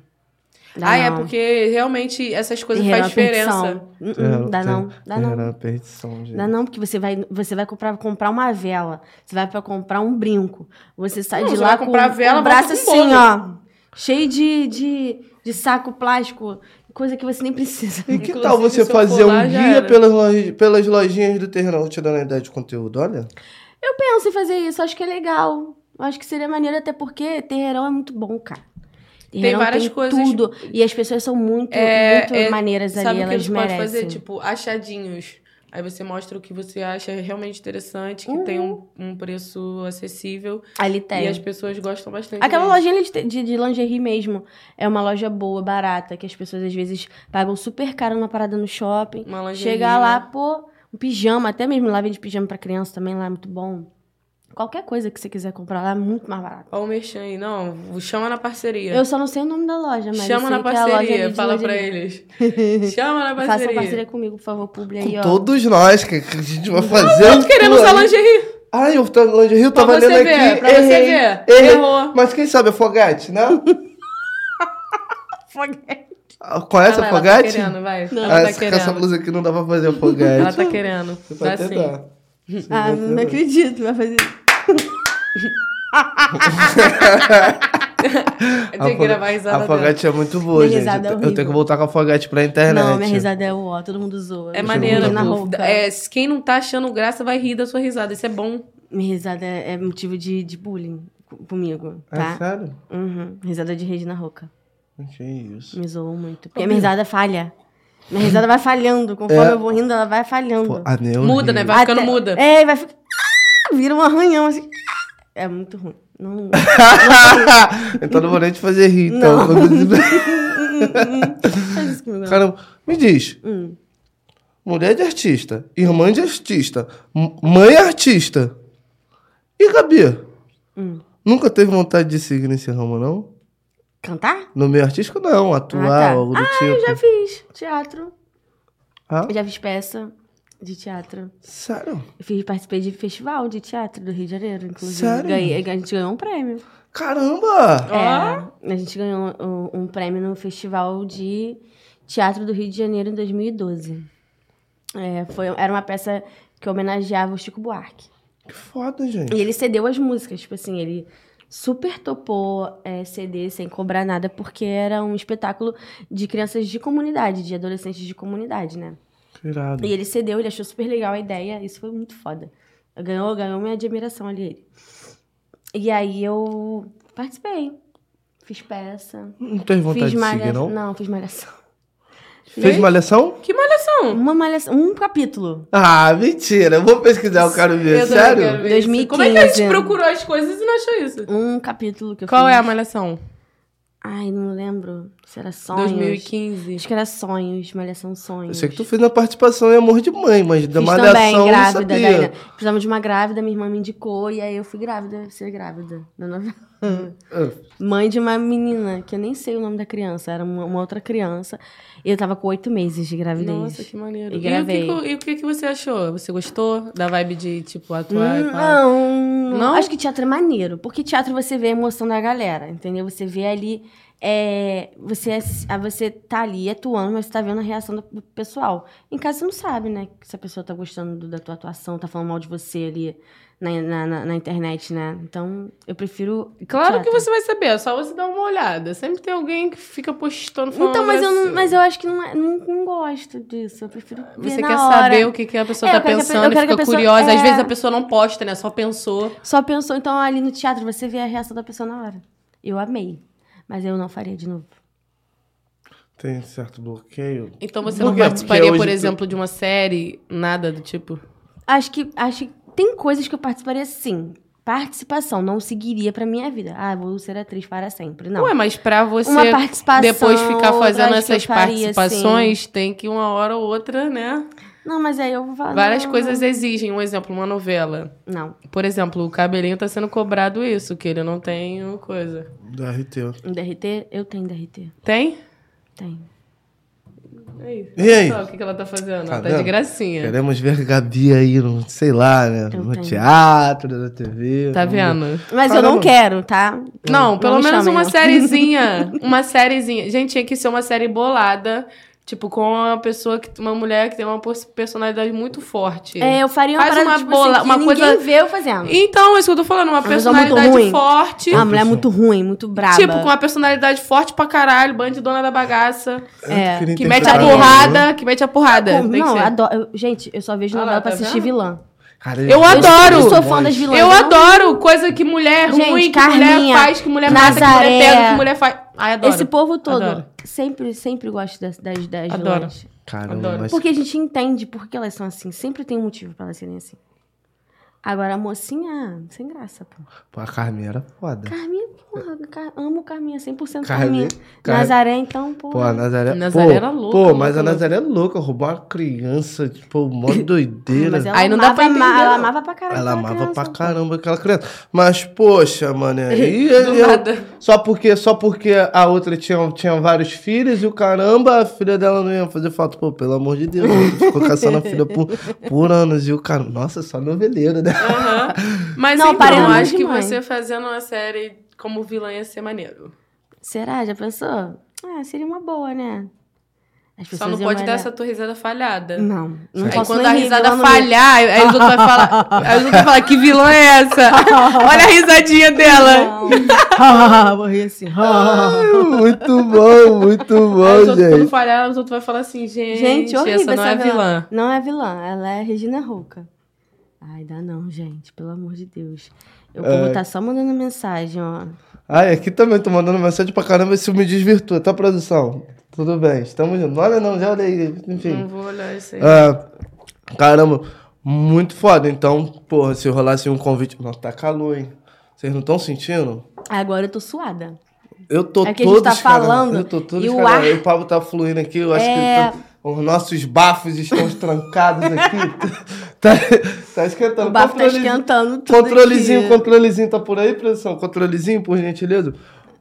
Dá Ah, é não. porque realmente essas coisas fazem é diferença. perdição. Uh-uh, dá não, dá não. Era perdição, gente. Dá não, porque você vai, você vai comprar, comprar uma vela, você vai pra comprar um brinco. Você sai Não, de lá vai com comprar vela, o braço assim, bolo. ó. Cheio de, de, de saco plástico, coisa que você nem precisa. E que Inclusive, tal você fazer um guia pelas, loja- pelas lojinhas do terreno, te dando a ideia de conteúdo? Olha. Eu penso em fazer isso, acho que é legal. Acho que seria maneiro, até porque terreirão é muito bom, cara. Terreirão várias tem coisas- tudo. E as pessoas são muito, É, muito é, maneiras Sabe ali, que elas pode merecem. fazer? Tipo, achadinhos. Aí você mostra o que você acha realmente interessante, que tem um, um preço acessível. Ali E tem. as pessoas gostam bastante. Aquela disso. lojinha de, de, de lingerie mesmo é uma loja boa, barata, que as pessoas às vezes pagam super caro numa parada no shopping. Uma lingerie, Chega lá, né? pô, um pijama, até mesmo lá vende pijama pra criança também, lá é muito bom. Qualquer coisa que você quiser comprar lá é muito mais barato. Olha o merchan aí. Não, chama na parceria. Eu só não sei o nome da loja, mas Chama na é parceria. Fala pra eles. Chama na parceria. parceria comigo, por favor, publi aí, Com ó. todos nós, que, que a gente vai fazer. Querendo um usar lingerie. Ai, eu tô lingerie, eu Pra tava você lendo ver, aqui. pra você errei, ver. errei. Errou. Mas quem sabe a Foguete, né? Foguete. Ah, Conhece Ela- a ela tá Foguete? querendo, vai. Não. Ela Ah, tá essa, com essa querendo. blusa aqui não dá pra fazer a Foguete. Ela tá querendo. Você vai sim. tentar. Você Ah, não acredito, vai fazer Eu tenho que gravar a risada A dela. Foguete é muito boa, Minha gente. risada é Eu- horrível. tenho que voltar com a Foguete pra internet. Não, minha risada é o ó, todo mundo zoa. É maneiro. na pô. roupa. É, quem não tá achando graça vai rir da sua risada. Isso é bom. Minha risada é, é motivo de, de bullying co- comigo, É tá? sério? Uhum. Risada de Regina Roca. Que isso. Me zoou muito. Porque a minha risada falha. Minha risada vai falhando. Conforme É. eu vou rindo, ela vai falhando. Pô, a Muda, né? Vai ficando Até- muda. É, vai ficar. Ah, Vira um arranhão assim. É muito ruim. Não. então não vou nem te fazer rir, então. Não. Caramba, me diz. Hum. Mulher de artista, irmã de artista, mãe artista. E Gabi? Hum. Nunca teve vontade de seguir nesse ramo, não? Cantar? No meio artístico, não. Atuar, Ah, tá. algo do tipo. Eu já fiz teatro. Ah, Eu já fiz peça de teatro. sério? Eu fiz, participei de festival de teatro do Rio de Janeiro, inclusive. Sério? Ganhei, a gente ganhou um prêmio. Caramba! É, a gente ganhou um, um prêmio no Festival de Teatro do Rio de Janeiro em 2012. É, foi, era uma peça que homenageava o Chico Buarque. Que foda, gente. E ele cedeu as músicas, tipo assim, ele super topou é, ceder sem cobrar nada, porque era um espetáculo de crianças de comunidade, de adolescentes de comunidade, né? Irado. E ele cedeu, ele achou super legal a ideia, isso foi muito foda. Ganhou, ganhou minha admiração ali, ele. E aí eu participei. Fiz peça. Não teve vontade fiz de malha... seguir, não? Não, fiz malhação. Fez malhação? Que malhação. Uma malhação, um capítulo. Ah, mentira. Eu vou pesquisar, eu quero ver. Eu Sério? quero ver 2015. isso. Como é que a gente procurou as coisas e não achou isso? Um capítulo que eu Qual fiz. é a malhação? Ai, não lembro se era sonhos. 2015. Acho que era sonhos, malhação sonhos. Eu sei que tu fez uma participação em Amor de Mãe, mas da Fiz malhação também, eu não grávida. sabia. Né? Precisamos de uma grávida, minha irmã me indicou, e aí eu fui grávida, ser grávida. da novela. Ah, Mãe de uma menina, que eu nem sei o nome da criança, era uma, uma outra criança. E eu tava com oito meses de gravidez. Nossa, que maneiro. E E, o que, gravei. que- e o que, que você achou? Você gostou da vibe de, tipo, atuar? e Hum, não, Não? Acho que teatro é maneiro. Porque teatro você vê a emoção da galera, entendeu? Você vê ali. É, você, ass- ah, você tá ali atuando, mas você tá vendo a reação do, pessoal. Em casa você não sabe, né? Se a pessoa tá gostando do- da tua atuação, tá falando mal de você ali na, na, na- internet, né? Então, eu prefiro. Claro que teatro. você vai saber, é só você dar uma olhada. Sempre tem alguém que fica postando falando Então, mas eu, não, mas eu acho que não, é- não, não gosto disso. Eu prefiro. ver Você quer hora. saber o que, que a pessoa É, tá que pensando que fica pessoa- curiosa. Às é. vezes a pessoa não posta, né? Só pensou. Só pensou, então, ali no teatro, você vê a reação da pessoa na hora. Eu amei. Mas eu não faria de novo. Tem certo bloqueio. Então você Por não participaria, por hoje tu- exemplo, de uma série, nada do tipo? Acho que, acho que tem coisas que eu participaria sim. Participação, não seguiria pra minha vida. Ah, vou ser atriz para sempre. Não. Ué, mas pra você Uma participação, depois ficar fazendo essas faria, participações, tem que uma hora ou outra, né? Não, mas aí eu vou falar. Várias não, coisas exigem. Um exemplo, uma novela. Não, Por exemplo, o cabelinho tá sendo cobrado isso, que ele não tem uma coisa. Da RT. um DRT, eu tenho DRT. Tem? Tenho. Aí. E aí? Só, o que, que ela tá fazendo? Tá ela tá de gracinha. Queremos ver Gabi aí, no, sei lá, né? Eu no tenho. teatro, na TV. Tá vendo? Mas eu não quero, tá? Não, pelo me menos chamem, uma não. sériezinha. Uma sériezinha. Gente, tinha que ser uma série bolada. Tipo, com uma pessoa, que, uma mulher que tem uma personalidade muito forte. É, eu faria uma Faz parada uma tipo bola- assim, que uma ninguém coisa- vê eu fazendo. Então, isso que eu tô falando, uma Uma pessoa muito personalidade ruim. forte. Uma mulher muito ruim, muito braba. Tipo, com uma personalidade forte pra caralho, bandidona da bagaça. É, Que mete a porrada, que mete a porrada. Com- Tem que não, ser. adoro. eu- gente, eu só vejo Ah novela pra tá assistir vendo? vilã. Cara, Eu adoro! Eu sou fã das vilãs. Eu não- adoro coisa que mulher Gente, ruim, que Carminha, mulher faz, que mulher mata, que Nazaré. mulher pega, que mulher faz. Ai, adoro. Esse povo todo. Adoro. Sempre, sempre gosto das, das, das Adoro. vilãs. Caramba, Adoro. mas... Porque a gente entende por que elas são assim. Sempre tem um motivo pra elas serem assim. Agora, a mocinha, sem graça, pô. Pô, a Carminha era foda. Carminha, porra, Car- amo Carminha, 100% Carminha, Carminha. Car- Nazaré, então, porra. Pô, a Nazaré... Nazaré pô, era louca, Pô, louca, mas a. Nazaré é louca. Roubou uma criança, tipo, mó doideira. Mas ela Aí não dá pra entender, Ela amava pra caralho. Ela amava pra criança, pô. caramba aquela criança. Mas, poxa, mano. Do eu- nada. só, porque, só porque a outra tinha, tinha vários filhos e o caramba, a filha dela não ia fazer falta. Pô, pelo amor de Deus. Ficou caçando a filha por, por anos. E o cara, nossa, só noveleiro, né? Aham. Mas Não, então, acho que você fazendo uma série como vilã ia ser maneiro. Será? Já pensou? Ah, seria uma boa, né? As Só não pode dar essa tua risada falhada. Não, não Aí posso quando a risada vilã falhar, aí os outros vão falar. Aí os outros vão falar, que vilã é essa? Olha a risadinha dela. Vou rir assim. muito bom, muito Aí os bom, quando gente. falhar, os outros vão falar assim, gente, Gente, horrível essa não essa é vilã. Não é vilã, ela é Regina Rouca. Ai, dá não, gente, pelo amor de Deus. O povo É. tá só mandando mensagem, ó. Ai, aqui também tô mandando mensagem pra caramba, isso me desvirtua, tá, produção? Tudo bem, estamos juntos. Não olha não, já olhei, enfim. Não vou olhar isso aí. Ah, caramba, muito foda. Então, porra, se rolasse um convite. Nossa, tá calor, hein? Vocês não estão sentindo? Agora eu tô suada. Eu tô É que a gente todo tá falando Eu tô todo e o ar- O Pablo tá fluindo aqui. Eu acho É. que tá- os nossos bafos estão trancados aqui. tá, tá esquentando. O bafo tá esquentando tudo Controlezinho, aqui. controlezinho tá por aí, produção? Controlezinho, por gentileza?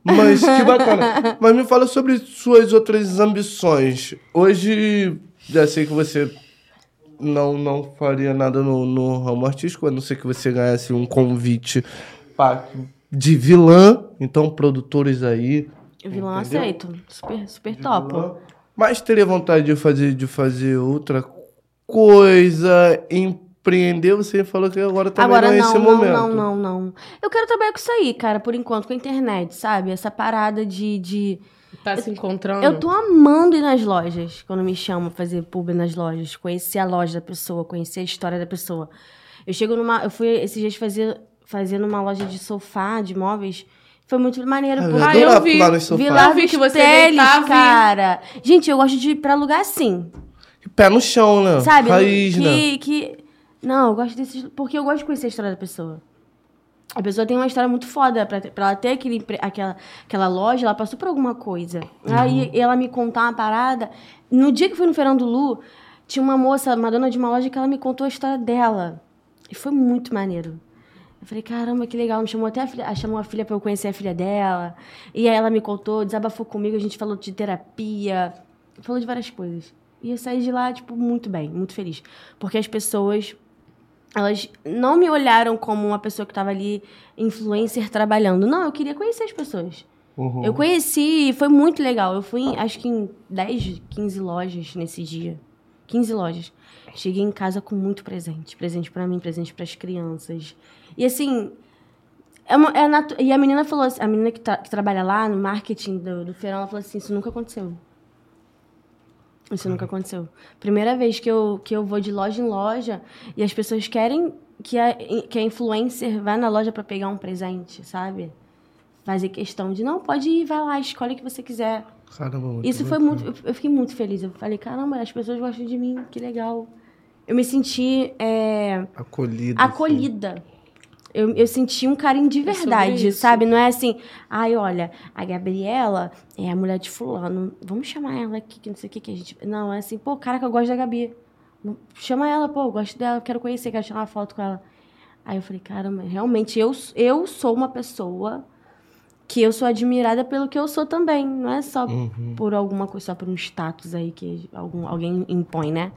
Mas que bacana. Mas me fala sobre suas outras ambições. Hoje, já sei que você não, não faria nada no, no ramo artístico, a não ser que você ganhasse um convite pá, de vilã. Então, produtores aí. Entendeu? aceito. Super, super de topo. vilã. Mas teria vontade de fazer, de fazer outra coisa, empreender. Você falou que agora também Agora não é não, esse não, momento. não, não, não. Eu quero trabalhar com isso aí, cara, por enquanto, com a internet, sabe? Essa parada de. de... Tá se encontrando? Eu tô amando ir nas lojas, quando me chamam pra fazer pub nas lojas, conhecer a loja da pessoa, conhecer a história da pessoa. Eu chego numa. Eu fui esses dias fazer, fazer numa loja de sofá, de móveis. Foi muito maneiro, Ah, eu porque. Ah, adorava eu vi. sofás. Vila Eu vi que você deitava cara. Gente, eu gosto de ir pra lugar assim. Pé no chão, né? Sabe? Raiz, né? que, que. Não, eu gosto desses. Porque eu gosto de conhecer a história da pessoa. A pessoa tem uma história muito foda. Pra, pra ela ter aquele, aquela, aquela loja, ela passou por alguma coisa. Uhum. Aí ela me contar uma parada. No dia que fui no Fernando Lu, tinha uma moça, uma dona de uma loja, que ela me contou a história dela. E foi muito maneiro. Eu falei, caramba, que legal. Me chamou até a filha, chamou a filha pra eu conhecer a filha dela. E aí ela me contou, desabafou comigo, a gente falou de terapia, falou de várias coisas. E eu saí de lá, tipo, muito bem, muito feliz. Porque as pessoas, elas não me olharam como uma pessoa que estava ali, influencer, trabalhando. Não, eu queria conhecer as pessoas. Uhum. Eu conheci e foi muito legal. Eu fui, acho que em 10, 15 lojas nesse dia. 15 lojas. Cheguei em casa com muito presente. Presente pra mim, presente pras crianças. E assim, é uma- é natu- e a menina falou assim, a menina que, tra- que trabalha lá no marketing do, do feirão, ela falou assim, isso nunca aconteceu. Isso nunca aconteceu. Primeira vez que eu, que eu vou de loja em loja e as pessoas querem que a, que a influencer vá na loja pra pegar um presente, sabe? Fazer questão de, não, pode ir, vai lá, escolhe o que você quiser. Caramba, muito Isso foi bacana. muito. Eu eu fiquei muito feliz. Eu falei, caramba, as pessoas gostam de mim, que legal. Eu me senti é, Acolhida. assim. Eu, eu senti um carinho de É verdade, isso. sabe? Não é assim, ai, olha, a Gabriela é a mulher de fulano. Vamos chamar ela aqui, que não sei o que, que a gente. Não, é assim, pô, cara, que eu gosto da Gabi. Chama ela, pô, eu gosto dela, quero conhecer, quero tirar uma foto com ela. Aí eu falei, caramba, realmente, eu, eu sou uma pessoa que eu sou admirada pelo que eu sou também. Não é só Uhum. por alguma coisa, só por um status aí que algum, alguém impõe, né?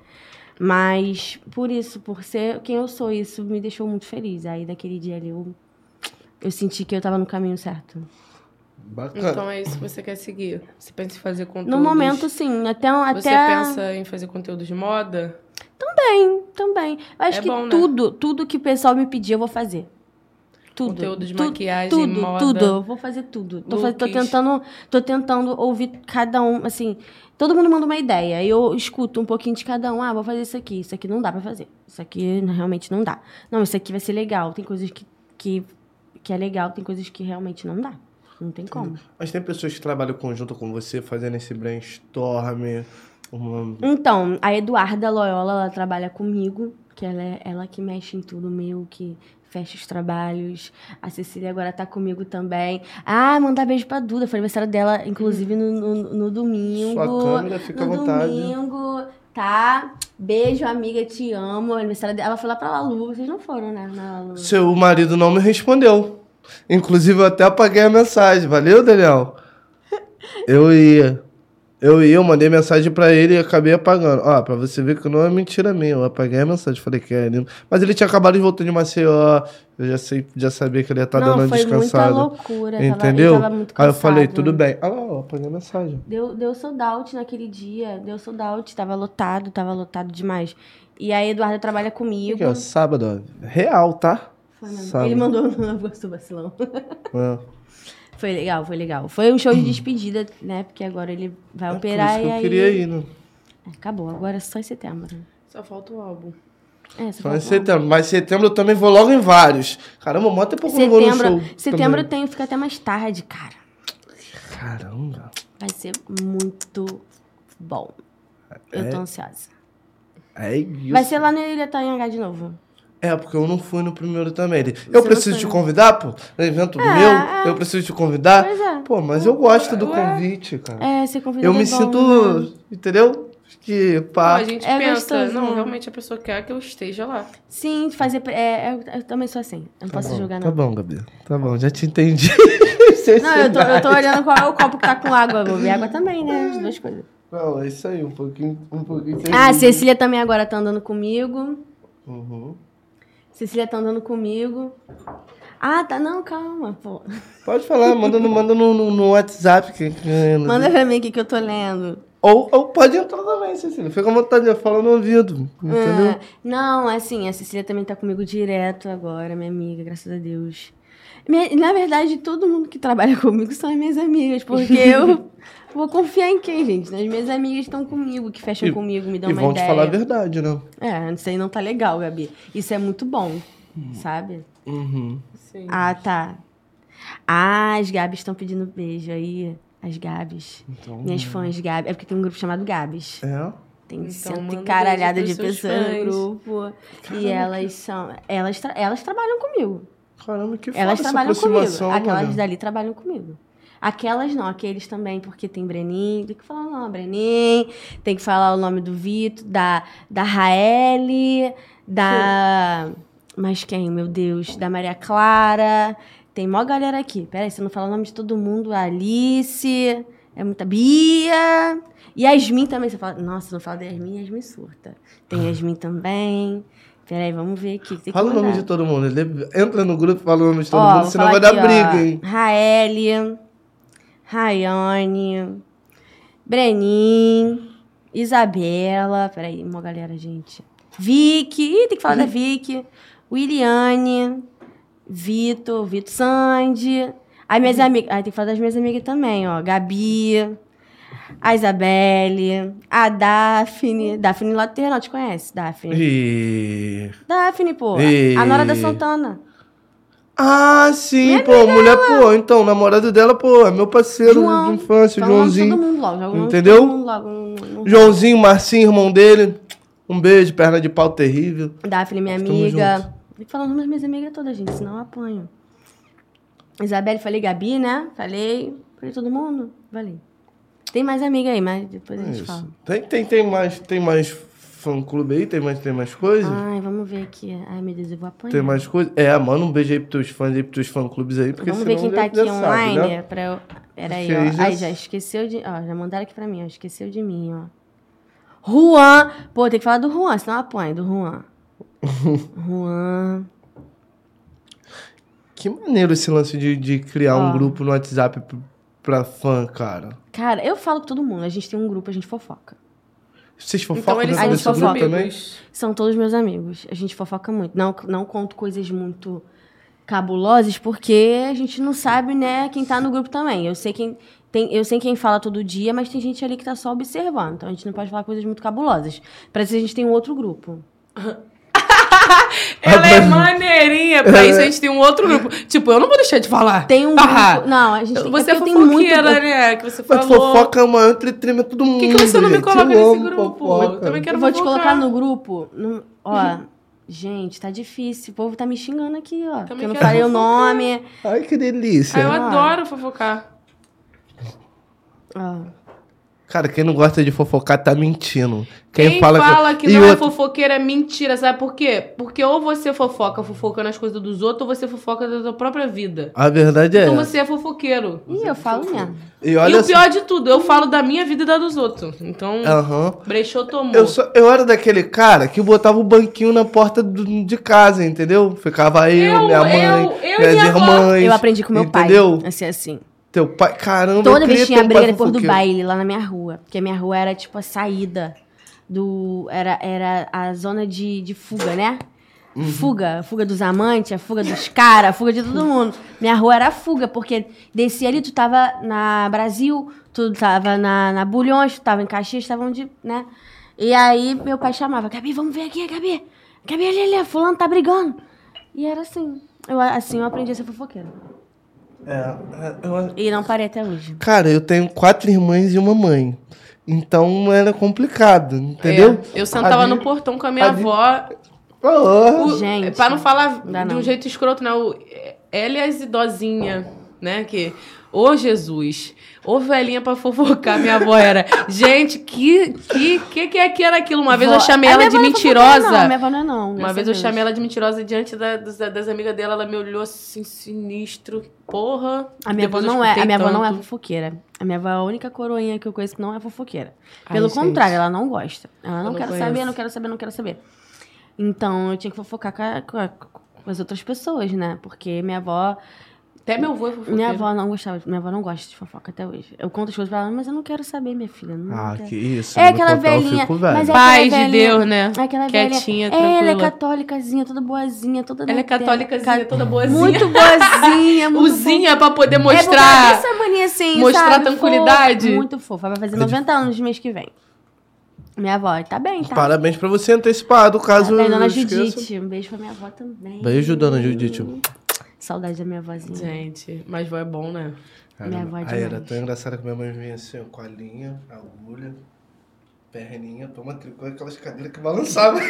Mas por isso, por ser quem eu sou, isso me deixou muito feliz. Aí daquele dia ali eu, eu senti que eu tava no caminho certo. Bacana. Então é isso que você quer seguir. Você pensa em fazer conteúdos... No momento, sim. Até, Você até pensa em fazer conteúdos de moda? também, também. Eu acho É que bom, né? tudo, tudo que o pessoal me pedir, eu vou fazer. Tudo. Conteúdo de Tu- maquiagem, tudo, moda. Tudo, eu vou fazer tudo. Tô, fa- tô tentando, tô tentando ouvir cada um, assim, todo mundo manda uma ideia, e eu escuto um pouquinho de cada um, ah, vou fazer isso aqui, isso aqui não dá pra fazer, isso aqui realmente não dá. Não, isso aqui vai ser legal, tem coisas que, que, que é legal, tem coisas que realmente não dá, não tem como. Mas tem pessoas que trabalham conjunto com você, fazendo esse brainstorm. Uma... Então, a Eduarda Loyola, ela trabalha comigo, que ela é ela que mexe em tudo meu, que fecha os trabalhos. A Cecília agora tá comigo também. Ah, mandar beijo pra Duda. Foi aniversário dela, inclusive, no, no, no domingo. Sua câmera, fica no à vontade. domingo, tá? Beijo, amiga, te amo. Aniversário dela. Ela foi lá pra Lalu. Vocês não foram, né? Na Lalu. Seu marido não me respondeu. Inclusive, eu até apaguei a mensagem. Valeu, Daniel? Eu ia. Eu ia, eu mandei mensagem pra ele e acabei apagando. Ó, pra você ver que não é mentira minha. Eu apaguei a mensagem, falei que é lindo. Mas ele tinha acabado de voltar de Maceió. Eu já, sei, já sabia que ele ia estar não, dando uma foi descansada. muita loucura. tava- Entendeu? ele tava muito Aí eu falei, cansado. tudo bem. Ah, lá, eu apaguei a mensagem. Deu, deu sold out naquele dia. Deu sold out. Tava lotado, tava lotado demais. E aí, Eduardo trabalha comigo. Aqui, ó, sábado, ó. Real, tá? Foi mesmo. Sábado. Ele mandou no Gosto Vacilão. É. Foi legal, foi legal. Foi um show de despedida, né? Porque agora ele vai É por operar isso que e eu aí. queria ir, né? Acabou, agora é só em setembro. Só falta o álbum. É, só Só em setembro. Mas setembro eu também vou logo em vários. Caramba, mó tempo que eu não vou no show. Setembro, setembro também. eu tenho, fica até mais tarde, cara. Caramba. Vai ser muito bom. Eu É? tô ansiosa. É isso. Vai ser lá no Ilha H de novo. É, porque eu não fui no primeiro também. Ele, Você Eu preciso te convidar, pô? No evento do É, meu, é. eu preciso te convidar. Pois é. Pô, mas eu gosto do Ué. convite, cara. É, ser convidado eu me é bom, sinto, né? entendeu? Que Pô, pá. a gente É pensa, gostoso, não, né? realmente a pessoa quer que eu esteja lá. Sim, fazer. É, eu, eu também sou assim. Eu não Tá posso bom, julgar, Tá não. bão, Gabi. Tá bom, já te entendi. Não, eu tô, eu tô olhando qual é o copo que tá com água. Vou beber água também, né? As duas coisas. Não, é isso aí, um pouquinho, um pouquinho. Ah. Cecília também agora tá andando comigo. Uhum. Cecília tá andando comigo. Ah, tá. Não, calma, pô. Pode falar, manda no, manda no, no, no WhatsApp. Que, que- Manda pra mim o que, eu tô lendo. ou, ou pode entrar também, Cecília. Fica à vontade, fala no ouvido. Entendeu? Ah, não, assim, a Cecília também tá comigo direto agora, minha amiga, graças a Deus. Minha- na verdade, todo mundo que trabalha comigo são as minhas amigas, porque eu vou confiar em quem, gente? As minhas amigas estão comigo, que fecham E- comigo, me dão e uma vão ideia. te falar a verdade, né? É, isso aí não tá legal, Gabi. Isso é muito bom, sabe? Uhum. Sim. Ah, tá. Ah, as Gabs estão pedindo beijo aí. As Gabs. Então, Minhas fãs Gabs. É porque tem um grupo chamado Gabs. É. Tem Então, cento e caralhada de pessoas no grupo. E elas são. Elas, tra- elas trabalham comigo. Caramba, que foda Elas trabalham comigo. Aquelas mano. dali trabalham comigo. Aquelas não, aqueles também, porque tem Brenin, tem que falar o nome, Brenin, tem que falar o nome do Vitor, da, da Raeli, da. Mas quem, meu Deus? Da Maria Clara. Tem mó galera aqui. Peraí, você não fala o nome de todo mundo. Alice, é muita. Bia. Yasmin também. Você fala. Nossa, não fala da Yasmin, Yasmin surta. Tem Yasmin também. Peraí, vamos ver aqui. Tem que Fala o nome de todo mundo. Entra no grupo e fala o nome de todo Ó, mundo, senão falar vai dar aqui, briga, ó. hein? Raeli, Rayane, Brenin, Isabela. Peraí, uma galera, gente. Vicky. Ih, tem que falar da Vicky. Williane. Vitor. Vitor Sandy. Aí minhas amigas. Aí tem que falar das minhas amigas também, ó. Gabi. A Isabelle. A Daphne. Daphne Terrenal, te conhece? Daphne. E... Daphne, pô. E- A Nora da Santana. Ah, sim, pô, mulher, pô, então, namorado dela, pô, é meu parceiro João. de infância, Fala o Joãozinho. Todo mundo logo. o de Entendeu? Todo mundo logo. Joãozinho, Marcinho, irmão dele. Um beijo, perna de pau terrível. Daphne, minha amiga. Tem que falar o nome das minhas amigas todas, gente, senão eu apanho. Isabelle, falei Gabi, né? Falei. Falei todo mundo? Falei. Tem mais amiga aí, mas depois a gente Isso. fala. Tem, tem, tem mais, tem mais fã-clube aí? Tem mais, tem mais coisas? Ai, vamos ver aqui. Ai, meu Deus, eu vou apanhar. Tem mais coisas? É, manda um beijo aí pros teus fãs aí, pros teus fã-clubes aí, porque Vamos ver quem tá aqui sabe, online né? pra eu. Peraí, ó. aí já- Ai, já esqueceu de. Ó, já mandaram aqui pra mim, ó. Esqueceu de mim, ó. Juan. Pô, tem que falar do Juan, senão eu apanho, do Juan. Juan. Que maneiro esse lance de, de criar um Ó. grupo no WhatsApp pra fã, cara. Cara, eu falo com todo mundo. A gente tem um grupo, a gente fofoca. Vocês Então fofocam eles dentro são desse grupo também? amigos. São todos meus amigos. A gente fofoca muito. Não, não conto coisas muito cabulosas, porque a gente não sabe, né, quem tá no grupo também. Eu sei quem. Tem, eu sei quem fala todo dia, mas tem gente ali que tá só observando. Então a gente não pode falar coisas muito cabulosas. Pra isso a gente tem um outro grupo. Ela é maneirinha. Pra isso a gente tem um outro grupo. Tipo, eu não vou deixar de falar. Tem um Ah, grupo. Não, a gente tem. Você é muito fofoqueira, grupo. né? Que você Mas falou. fofoca é o maior entretenimento do mundo. Por que, que você não me coloca Eu nesse grupo? fofoca. Eu também quero Eu vou te fofocar. colocar no grupo. no- ó, gente, tá difícil. O povo tá me xingando aqui, ó. Porque eu não falei o nome. Ai, que delícia. Ah, eu Ah. adoro fofocar. Ó. Cara, quem não gosta de fofocar tá mentindo. Quem, Quem fala, fala que E não é outra- fofoqueira é mentira, sabe por quê? Porque ou você fofoca fofocando as coisas dos outros, ou você fofoca da sua própria vida. A verdade é Então você é fofoqueiro. Ih, eu falo mesmo. E e o pior de tudo, eu falo da minha vida e da dos outros. Então, Aham. brechou, tomou. Eu, só- eu era daquele cara que botava o banquinho na porta do- de casa, entendeu? Ficava eu, Eu, minha mãe, eu, eu e minhas irmãs. Eu aprendi com meu entendeu? pai. Assim, assim. Teu pai, caramba, eu Toda queria vez tinha briga depois do baile lá na minha rua. Porque a minha rua era tipo a saída do. Era, era a zona de, de fuga, né? Uhum. Fuga, fuga dos amantes, a fuga dos caras, a fuga de todo mundo. Minha rua era a fuga, porque descia ali, tu tava na Brasil, tu tava na, na Bulhões, tu tava em Caxias, tava onde, né? E aí meu pai chamava, Gabi, vamos ver aqui, Gabi. Gabi, ali, ali, fulano tá brigando. E era assim. Eu, assim eu aprendi a ser fofoqueira. É, é, eu- E não parei até hoje. cara, eu tenho quatro irmãs e uma mãe. Então era complicado, entendeu? É, eu sentava Ali- no portão com a minha ali- avó. Ah, O, Gente, Pra não falar de um não. jeito escroto, né? O, ela e as idosinhas, né? Que. Ô, Jesus! Ô, velhinha pra fofocar, minha avó era. Gente, que que, que, que é que era aquilo? Uma vez eu Vó- chamei ela de é mentirosa. Não, minha avó não é não. Uma vez eu chamei ela de mentirosa diante da- das, das amigas dela, ela me olhou assim, sinistro. Porra. A minha avó Depois não é, a minha avó não é fofoqueira. A minha avó é a única coroinha que eu conheço que não é fofoqueira. Ai, Pelo gente. contrário, ela não gosta. Ela não Eu quer saber, não quero saber, não quero saber. Então, eu tinha que fofocar com, a- com a- com as outras pessoas, né? Porque minha avó, Até meu avô é fofoqueiro. minha avó não gostava, minha avó não gosta de fofoca até hoje. Eu conto as coisas pra ela, mas eu não quero saber, minha filha. Não Ah, quero. que isso. É aquela contar, velhinha, mas é Paz aquela de Deus, né? Aquela Quietinha, velhinha. Ela é tranquila. católicazinha, toda boazinha, toda Ela é católicazinha, ca- toda boazinha. Muito boazinha, muito Uzinha pra poder É mostrar. tem essa mania assim, mostrar sabe? tranquilidade. Fofa, muito fofa. Vai fazer 90 anos no mês que vem. Minha avó, tá bem, tá? Parabéns pra você antecipado, Tá caso bem, dona. Judite. Um beijo pra minha avó também. Beijo, dona Judite. Saudade da minha avózinha. Gente, mas vó é bom, né? Minha avó é Aí era demais. tão engraçado que minha mãe vinha assim, ó, com a linha, agulha, perninha, toma tricô, aquelas cadeiras que balançavam.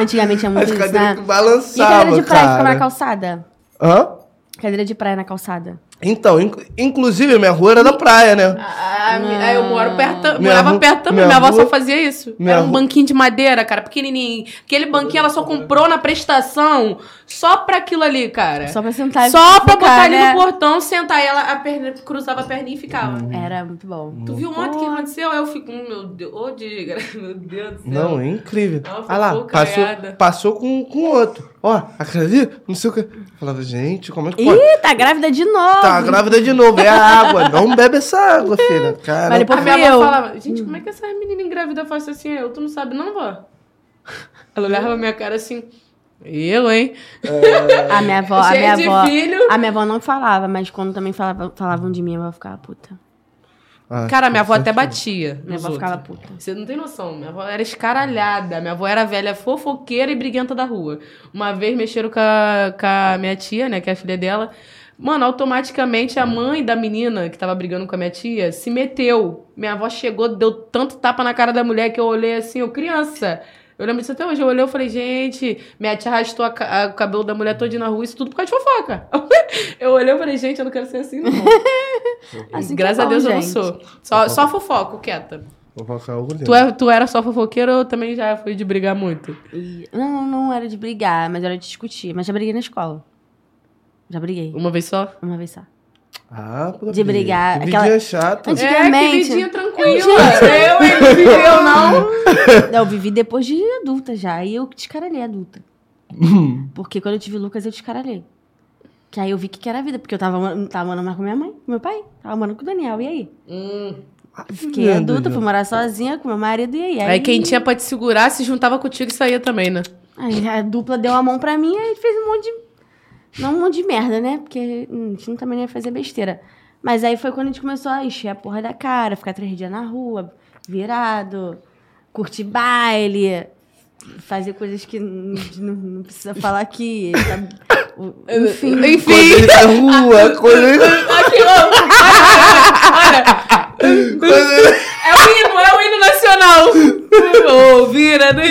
Antigamente tinha muito As isso, cadeiras né? que E a balançavam, cadeira de praia que ficava na cara. calçada? Hã? Cadeira de praia na calçada. Então, inc- inclusive, a minha rua era da praia, né? Ah, aí eu moro perto, Minha morava perto também. minha Minha, avó rua- só fazia isso. Era um ru- banquinho de madeira, cara, pequenininho. Aquele banquinho ela só comprou na prestação só pra aquilo ali, cara. Só pra sentar Só pra ficar, botar ali né? no portão, sentar e ela a perna, cruzava a perninha e ficava. Era muito bom. Tu viu ontem o que aconteceu? Aí eu fico, hum, meu Deus, ô diga, meu Deus do céu. Não, é incrível. Uma Olha lá, passou, passou com, com outro. Ó, aquela ali, não sei o que. Eu falava, gente, como é que Ih, pode? tá grávida de novo. Tá grávida de novo, é a água. Não bebe essa água, filha. Cara, depois A minha fui avó eu. falava, gente, como é que essa menina engravida faz assim? Eu, tu não sabe não, vó? Ela olhava pra minha cara assim, eu, hein? A minha avó, a minha avó. filho. A minha avó não falava, mas quando também falava, falavam de mim, a avó ficava puta. Ah, Cara, minha avó até batia Minha avó ficava puta. Você não tem noção. Minha avó era escaralhada. Minha avó era velha fofoqueira e briguenta da rua. Uma vez mexeram com a, com a minha tia, né? Que é a filha dela. Mano, automaticamente a mãe da menina que tava brigando com a minha tia se meteu. Minha avó chegou, deu tanto tapa na cara da mulher que eu olhei assim, eu criança. Eu lembro disso até hoje. Eu olhei e falei, gente, minha tia arrastou a a- o cabelo da mulher todinha na rua, isso tudo por causa de fofoca. Eu olhei e falei, gente, eu não quero ser assim, não. Assim que Graças é a Deus eu não gente. sou. Só, só fofoco, quieta. Algo lindo. Tu, é, tu era só fofoqueira ou também já foi de brigar muito? E- não, não era de brigar, mas era de discutir. Mas já briguei na escola. Já briguei. Uma vez só? Uma vez só. Ah, pô, De brigar, Que aquela- É, que Antigamente- vidinha tranquila. Eu, hein? Não viveu, não. Não, eu vivi depois de adulta já. Aí eu descaralhei adulta. Porque quando eu tive Lucas, eu descaralhei. Que aí eu vi que, que era a vida. Porque eu tava, tava morando mais com minha mãe, com meu pai. Tava morando com o Daniel. E aí? Hum. Fiquei Meu adulta, Deus. fui morar sozinha com meu marido. E aí? Aí quem tinha pra te segurar se juntava contigo e saía também, né? Aí a dupla deu a mão pra mim e fez um monte de. Não um monte de merda, né? Porque hum, a gente não também não ia fazer besteira. Mas aí foi quando a gente começou a encher a porra da cara, ficar três dias na rua, virado, curtir baile, fazer coisas que não, não- não precisa falar aqui. sabe? Enfim. Coisa Enfim. de rua, coisa... Aqui, ó. Olha, é o hino, é o hino nacional. Ô, vira, né?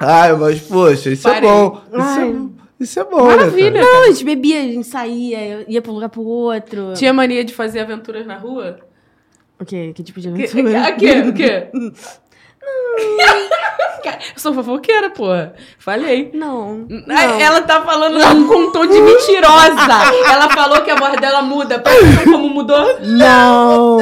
Ai, mas, poxa, isso Parei. é bom. Isso Ai. é, isso é bom, Maravilha. né? Não, a gente bebia, a gente saía, ia pra um lugar pro outro. Tinha mania de fazer aventuras na rua? O quê? Que tipo de Que- aventura? Aqui, o quê? Eu sou fofoqueira, porra. Falei. Não. Não. Ela tá falando com um tom de mentirosa. Ela falou que a voz dela muda. Atenção como mudou. Não!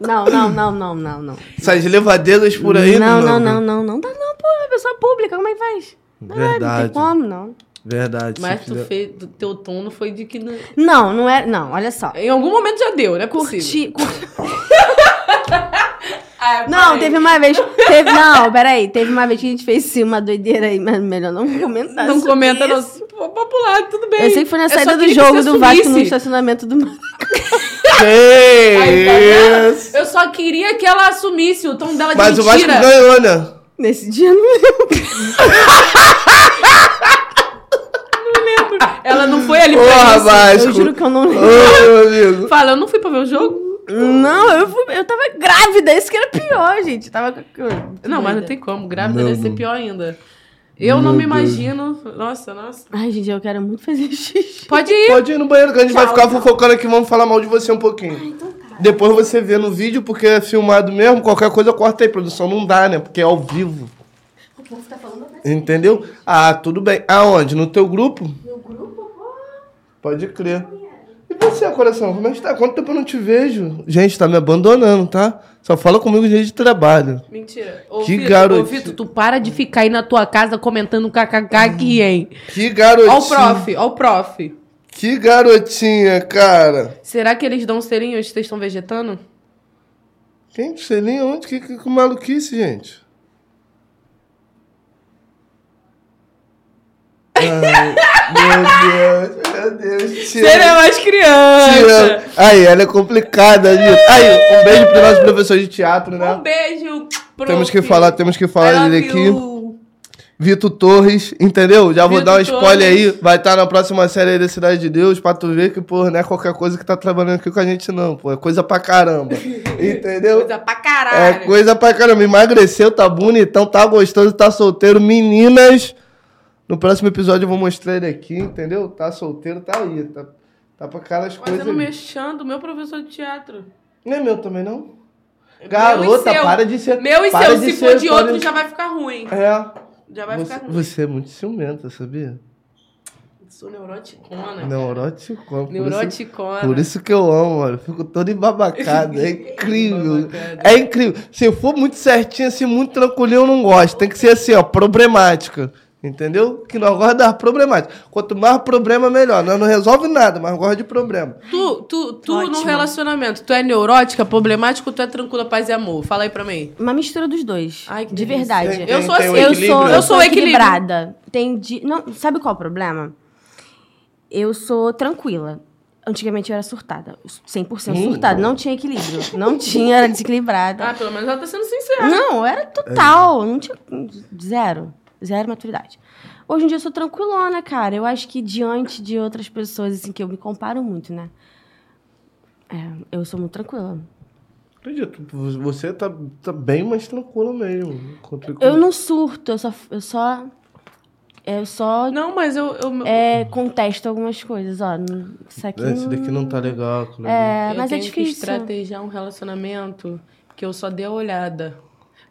Não, não, não, não, não, não. Essas levadeiras por aí, não, não. não, não, não, não dá não, pô, é uma pessoa pública, como é que faz? Ah, não Verdade. tem como, não. Verdade. Mas tu fez, do teu tom não foi de que... Não... Não, não é, não, olha só. Em algum momento já deu, não é possível. Curti, curti. Ah, Não, teve uma vez, teve, não, peraí, teve uma vez que a gente fez sim, uma doideira aí, mas melhor não comentar Não comenta, não. isso. Pô, Popular, tudo bem. Eu sei que foi na saída do jogo do Vasco no estacionamento do... Que Aí, tá vendo? isso? Eu só queria que ela assumisse o tom dela de Mas o Vasco mentira. ganhou, né? Nesse dia, não lembro. Ela não foi ali pra Porra, isso. Vasco. Eu juro que eu não lembro. Ô, meu amigo. Fala, eu não fui pra ver o jogo? Não, eu, fui, eu tava grávida, isso que era pior, gente. Tava com- Não, mas não tem como. Grávida Não, deve ser não. pior ainda. Eu não Meu me Deus. imagino. Nossa, nossa. Ai, gente, eu quero muito fazer xixi. Pode ir. Pode ir no banheiro que a gente vai Tchau, ficar tchau. fofocando aqui, vamos falar mal de você um pouquinho. Depois você vê no vídeo, porque é filmado mesmo, qualquer coisa corta aí, produção. Não dá, né? Porque é ao vivo. O povo tá falando Entendeu? Ah, tudo bem. Aonde? No teu grupo? meu grupo, pô. Pode crer. Você, coração, como é que tá? Quanto tempo eu não te vejo? Gente, tá me abandonando, tá? Só fala comigo de de trabalho. Mentira. Ô, Que Vitor, garotinho. Ô, Vitor, tu para de ficar aí na tua casa comentando kkk aqui, hein? Que garotinha. Ó o prof, ó o prof. Que garotinha, cara. Será que eles dão selinho se vocês estão vegetando? Quem? Selinho? Onde? Que, que, que maluquice, gente? Ai, meu Deus, meu Deus. Tira, Seria mais criança. tira. Aí, ela é complicada, Anitta. Aí, um beijo pro nosso professor de teatro, né? Um beijo, prof. Temos que falar, temos que falar dele aqui. you. Vitor Torres, entendeu? Já vou Vitor dar um spoiler Torres. aí. Vai estar na próxima série aí da Cidade de Deus, pra tu ver que, pô, não é qualquer coisa que tá trabalhando aqui com a gente, não, pô. É coisa pra caramba. entendeu? Coisa pra É caralho. coisa pra caramba. Emagreceu, tá bonitão, tá gostoso, tá solteiro. Meninas, no próximo episódio eu vou mostrar ele aqui, entendeu? Tá solteiro, tá aí. Tá, tá pra cara as coisas. Fazendo ali. mexendo, meu professor de teatro. Não é meu também, não? Garota, para de ser. Meu e seu, se for de outro, já vai ficar ruim. É. Já vai Você, ficar ruim. você é muito ciumenta, sabia? Sou neuroticona. Isso, Neuroticona. por isso que eu amo, mano. Fico todo embabacado. É incrível. Embabacado. É incrível. Se eu for muito certinho, assim, muito tranquilinho, eu não gosto. Tem que ser assim, ó, problemática. Entendeu? Que nós gostamos das problemáticas. Quanto mais problema, melhor. Nós não resolve nada, mas gosta de problema. Tu, tu, tu no Ótimo. relacionamento, tu é neurótica, problemática ou tu é tranquila, paz e amor? Fala aí pra mim. Uma mistura dos dois. Ai, que de delícia. verdade. Tem- Eu sou assim, o eu sou, né? eu sou o equilíbrio. equilibrada. Tem di... não, sabe qual é o problema? Eu sou tranquila. Antigamente eu era surtada. 100% Hum. surtada. Não tinha equilíbrio. Não tinha, era desequilibrada. Ah, pelo menos ela tá sendo sincera. Não, era total. Não tinha. Zero. Zero maturidade. Hoje em dia eu sou tranquilona, cara. Eu acho que diante de outras pessoas, assim, que eu me comparo muito, né? É, eu sou muito tranquila. Acredito. Você tá, tá bem mais tranquilo mesmo. Eu não surto, eu só. Eu só. Eu só Não, mas eu. eu é, contesto algumas coisas, ó. Isso aqui. Esse daqui não tá legal. É, eu mas é tenho que difícil. estrategiar um relacionamento que eu só dê a olhada.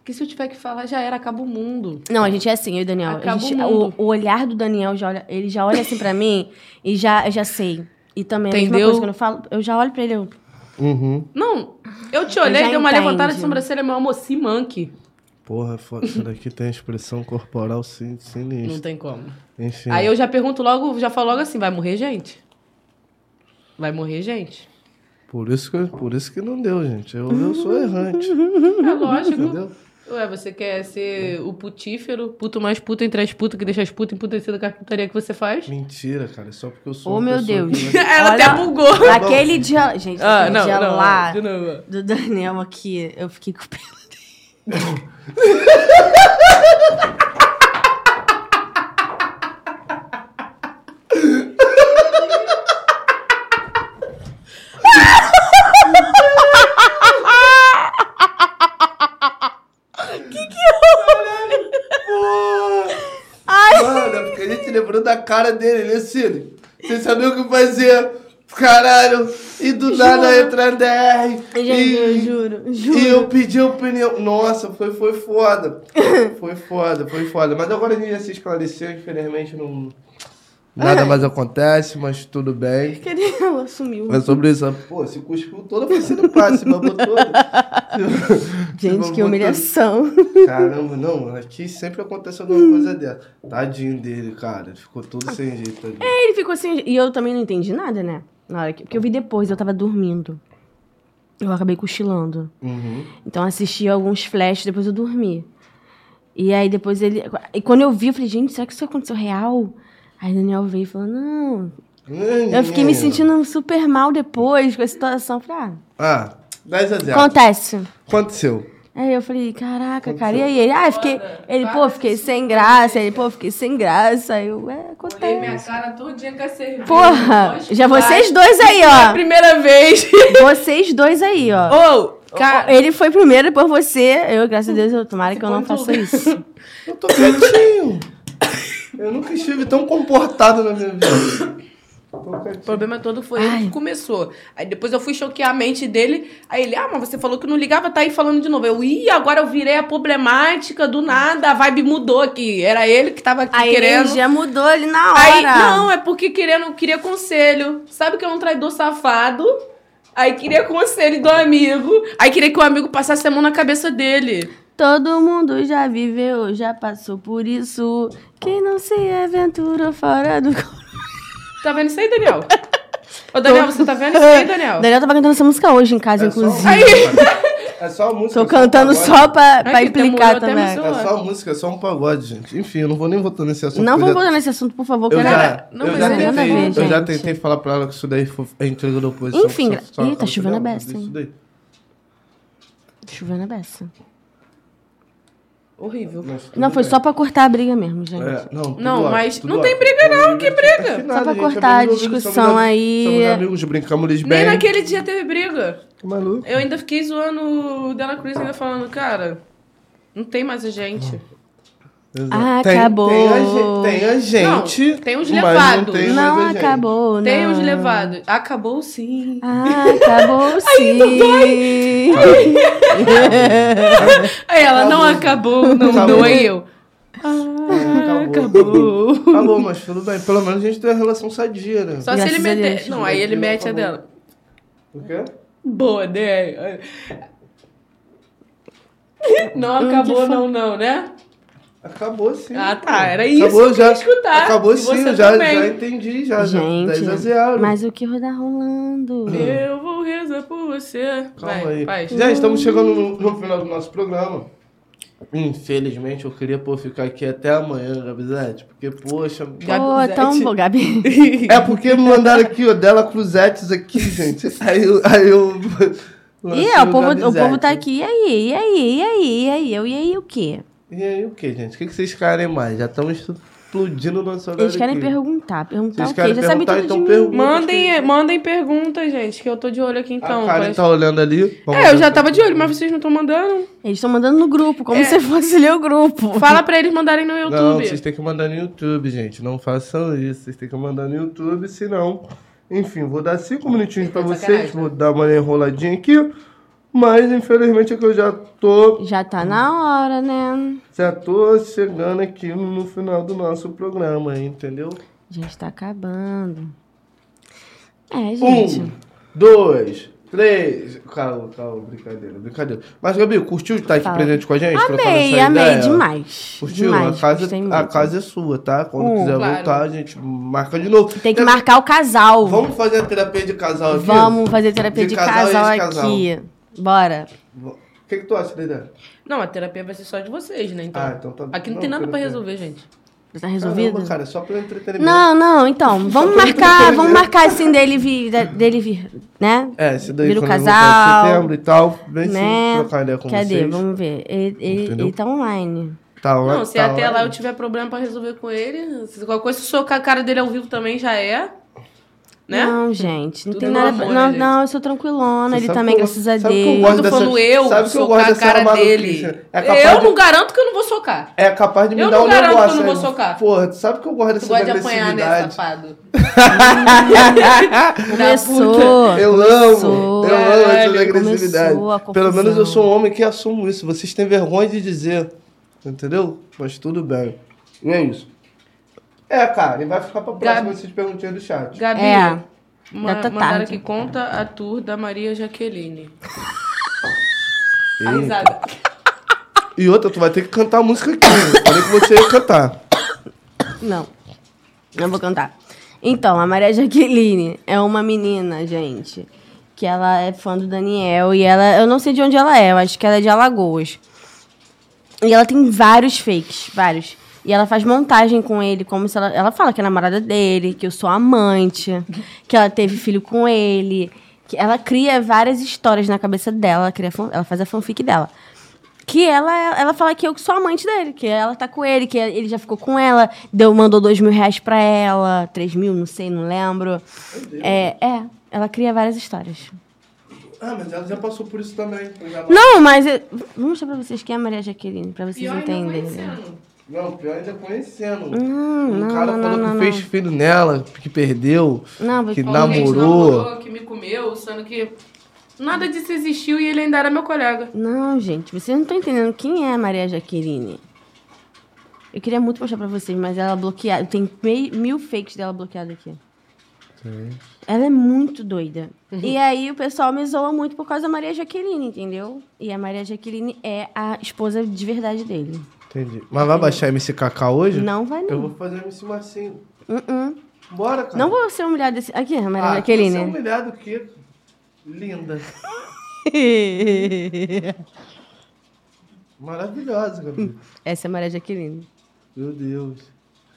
Porque se eu tiver que falar, já era, acaba o mundo. Não, a gente é assim, eu e o Daniel. A Acaba gente- o o, mundo. o olhar do Daniel, já olha, ele já olha assim pra mim e já, eu já sei. E também a mesma Entendeu? coisa, quando eu falo, eu já olho pra ele, eu, Uhum. Não, eu te olhei, já dei uma entende. levantada de sobrancelha, meu amor, se manque. Porra, foda. Isso daqui tem expressão corporal sin- Não sinistra. tem como. Enfim. Aí eu já pergunto logo, já falo logo assim, vai morrer gente? Vai morrer gente? Por isso, que, por isso que não deu, gente. Eu, eu sou errante. É lógico. Entendeu? Ué, você quer ser o putífero, puto mais puto entre as putas, que deixa as putas emputecidas com a putaria que você faz? Mentira, cara. É só porque eu sou Oh, meu Deus. que Ela Olha- até bugou. Naquele dia. Gente, Ah, naquele não, dia não, lá de novo. do Daniel aqui, eu fiquei com pena. Mano, é porque a gente lembrou da cara dele, né, Cine? Você sabia o que fazer? Caralho. E do nada entra a DR. Gente, eu e, juro, juro. e eu pedi opinião. Nossa, foi, foi foda. Foi foda, foi foda. Mas agora a gente já se esclareceu, infelizmente não. Nada mais acontece, mas tudo bem. Ela? Sumiu. É sobre isso. Pô, se cuspiu toda, ser no passe, se babou toda. Gente, que humilhação. Caramba, não, aqui sempre acontece alguma coisa dessa. Tadinho dele, cara. Ficou todo sem jeito ali. Ele ficou assim, e eu também não entendi nada, né? Na hora que, porque eu vi depois, eu tava dormindo. Eu acabei cochilando. Uhum. Então assisti alguns flashes, depois eu dormi. E aí depois ele. E quando eu vi, eu falei, gente, será que isso aconteceu real? Aí o Daniel veio e falou, não. Eu fiquei me sentindo super mal depois com a situação. Falei, Ah, 10 a ah, 0. acontece. Aconteceu. Aí eu falei, caraca, cara, e aí? Ele, ah, eu fiquei. Ele, pô, fiquei sem graça. Ele, pô, fiquei sem graça. Aí eu, é, Olhei minha acontece. cara todinha com a cerveja. Porra, já vocês dois aí, É a ó. primeira vez. Vocês dois aí, ó. Ô, cara. Ele foi primeiro, depois você. Eu, graças a Deus, eu, tomara que eu não faça isso. Eu tô quietinho. Eu nunca estive tão comportado na minha vida. O problema todo foi ele Ai. que começou. Aí depois eu fui choquear a mente dele. Aí ele, ah, mas você falou que não ligava, tá aí falando de novo. Eu, ih, agora eu virei a problemática do nada, a vibe mudou aqui. Era ele que tava aqui A querendo. energia mudou ali na hora. Aí, não, é porque querendo, queria conselho. Sabe que é um traidor safado? Aí queria conselho do amigo. Aí queria que o amigo passasse a mão na cabeça dele. Todo mundo já viveu, já passou por isso. Quem não se aventura fora do. Tá vendo isso aí, Daniel? Ô, Daniel, você tá vendo isso aí, Daniel? Daniel tava cantando essa música hoje em casa, É só, inclusive. música, é só música. Tô cantando um só pra, pra Ai, implicar também. É só música, é só um pagode, gente. Enfim, eu não vou nem voltar nesse assunto. Não eu já- voltar nesse assunto, por favor. Eu já, Não, eu mas já nada a tentei, ver, eu já tentei falar pra ela que isso daí foi a entrega da oposição. Enfim, só- só ih, tá acaba chovendo a beça, isso hein? daí. Chovendo a beça. Horrível. Mas Não, foi bem. só pra cortar a briga mesmo, gente. É, não, Não, ótimo, mas não tem ótimo. briga não, que briga? Afinal, Só pra gente, cortar a amigos, discussão somos am- aí. Somos amigos, brincamos bem. Nem naquele dia teve briga. Que maluco. Eu ainda fiquei zoando o Dela Cruz, ainda falando, cara, não tem mais a gente. Exato. Ah, Tem- acabou. Tem a, tem a gente. Não, tem os levados. Não, tem Não a gente. acabou, não. Tem os levados. Acabou sim. Ah, acabou sim. Aí ela, não acabou, não Acabou. dói eu. É, acabou Acabou. Acabou, mas tudo bem. Pelo menos a gente tem uma relação sadia, né? Só se ele a meter. Não, aí ele mete a dela. O quê? Boa, né? Não acabou, não, não, né? Acabou sim. Ah, tá. Era isso Acabou que eu já. escutar. Acabou E sim, já, também. já entendi, já. já. Gente, 10 a 0. mas o que tá rolando? Eu vou rezar por você. Calma Vai, aí. faz. Já estamos chegando no, no final do nosso programa. Infelizmente, eu queria pô, ficar aqui até amanhã, Gabizete. Porque, poxa. Pô, tão bom, Gabi. É porque me mandaram aqui, ó, dela Cruzetes aqui, gente. Aí, eu- aí eu. Ih, é, o povo, o povo tá aqui. E aí? E aí? E aí? E aí? Eu, e aí o quê? E aí, o que, gente? O que, que vocês querem mais? Já estamos explodindo nosso horário Eles querem aqui. perguntar. Perguntar Vocês o quê? Já sabe tudo então de mim. pergunta. Mandem, mandem perguntas, gente, que eu tô de olho aqui então. a Karen parece- tá olhando ali. Vamos É, eu já tava de olho, mas vocês não estão mandando. Eles estão mandando no grupo, como É. se fosse ler o grupo. Fala pra eles mandarem no Não, YouTube. vocês têm que mandar no YouTube, gente. Não façam isso. Vocês têm que mandar no YouTube, senão. Enfim, vou dar cinco minutinhos pra vocês. Vou dar uma enroladinha aqui. Mas infelizmente é que eu já tô. Já tá na hora, né? Já tô chegando aqui no, final do nosso programa, entendeu? Já está acabando. É, Um, gente. dois, três. Calma, calma, brincadeira, brincadeira. Mas, Gabi, curtiu estar aqui Fala. presente com a gente? Amei, amei ideia? demais. Curtiu? demais, a, casa, a casa é sua, tá? Quando quiser claro. voltar, a gente marca de novo. Tem que É- marcar o casal. Vamos fazer a terapia de casal aqui? Vamos fazer terapia De de, casal casal, aqui. Bora. O que, que tu acha da ideia? Não, a terapia vai ser só de vocês, né? Então. Ah, então tá- Aqui não, não, tem nada pra resolver, gente. Tá resolvido? Caramba, cara, é só pelo entretenimento. Não, não, então. Vamos marcar, vamos marcar assim dele vir, dele vir, né? É, esse daí Vira o casal, em setembro e tal. Vem né? sim trocar ideia com Cadê? vocês. Vamos ver. Ele, ele, ele tá online. Tá, lá- Não, se tá até lá eu tiver problema pra resolver com ele, se qualquer coisa, se socar a cara dele ao vivo também já é. Né? Não, gente. Não Tudo tem nada. amor, pra- né, não, não, eu sou tranquilona. Você ele também, eu- graças a sabe que eu Deus. gosto Eu tô falando eu, sabe que eu socar gosto a dessa cara dele. É capaz eu de- não garanto que eu não vou socar. É capaz de me Eu dar não um garanto que eu negócio. não vou socar. Porra, tu sabe que eu gosto Tu dessa gosta de apanhar, né, agressividade. safado? Começou. Eu amo, começou. eu amo essa agressividade. Pelo menos eu sou um homem que assumo isso. Vocês têm vergonha de dizer. Entendeu? Mas tudo bem. E é isso. É, cara, e vai ficar pra próxima Gabi- essas perguntinhas do chat. Gabi, É. ma Já tá mandaram tarde. aqui, conta a tour da Maria Jaqueline. Risada. E outra, tu vai ter que cantar a música aqui. Eu Falei que você ia cantar. Não. Não vou cantar. Então, a Maria Jaqueline é uma menina, gente, que ela é fã do Daniel e ela, eu não sei de onde ela é, eu acho que ela é de Alagoas. E ela tem vários fakes, vários. E ela faz montagem com ele, como se ela. Ela fala que é namorada dele, que eu sou amante, que ela teve filho com ele. Que ela cria várias histórias na cabeça dela, ela, cria, ela faz a fanfic dela. Que ela, ela fala que eu sou amante dele, que ela tá com ele, que ele já ficou com ela, deu, mandou dois mil reais pra ela, três mil, não sei, não lembro. É, é, ela cria várias histórias. Ah, mas ela já passou por isso também. Não, mas eu- vou mostrar pra vocês quem é a Maria Jaqueline, pra vocês Pior entenderem. conhecendo. Não, pior ainda conhecendo. Não, um não, cara não, falou não, que não, fez filho nela, que perdeu, Não, que namorou. namorou, que me comeu, sendo que nada disso existiu e ele ainda era meu colega. Não, gente, vocês não estão entendendo quem é a Maria Jaqueline. Eu queria muito mostrar pra vocês, mas ela bloqueada. Tem mei- mil fakes dela bloqueada aqui. Ela é muito doida. E aí o pessoal me zoa muito por causa da Maria Jaqueline, entendeu? E a Maria Jaqueline é a esposa de verdade dele. Entendi. Mas vai baixar MC Kaká hoje? Não vai, Eu não. vou fazer MC Marcinho. Uh-uh. Bora, cara. Não vou ser humilhada desse. Aqui, a Maria ah, Jaqueline. Você é humilhado o quê? Linda. Maravilhosa, Gabi. Essa é a Maria Jaqueline. Meu Deus.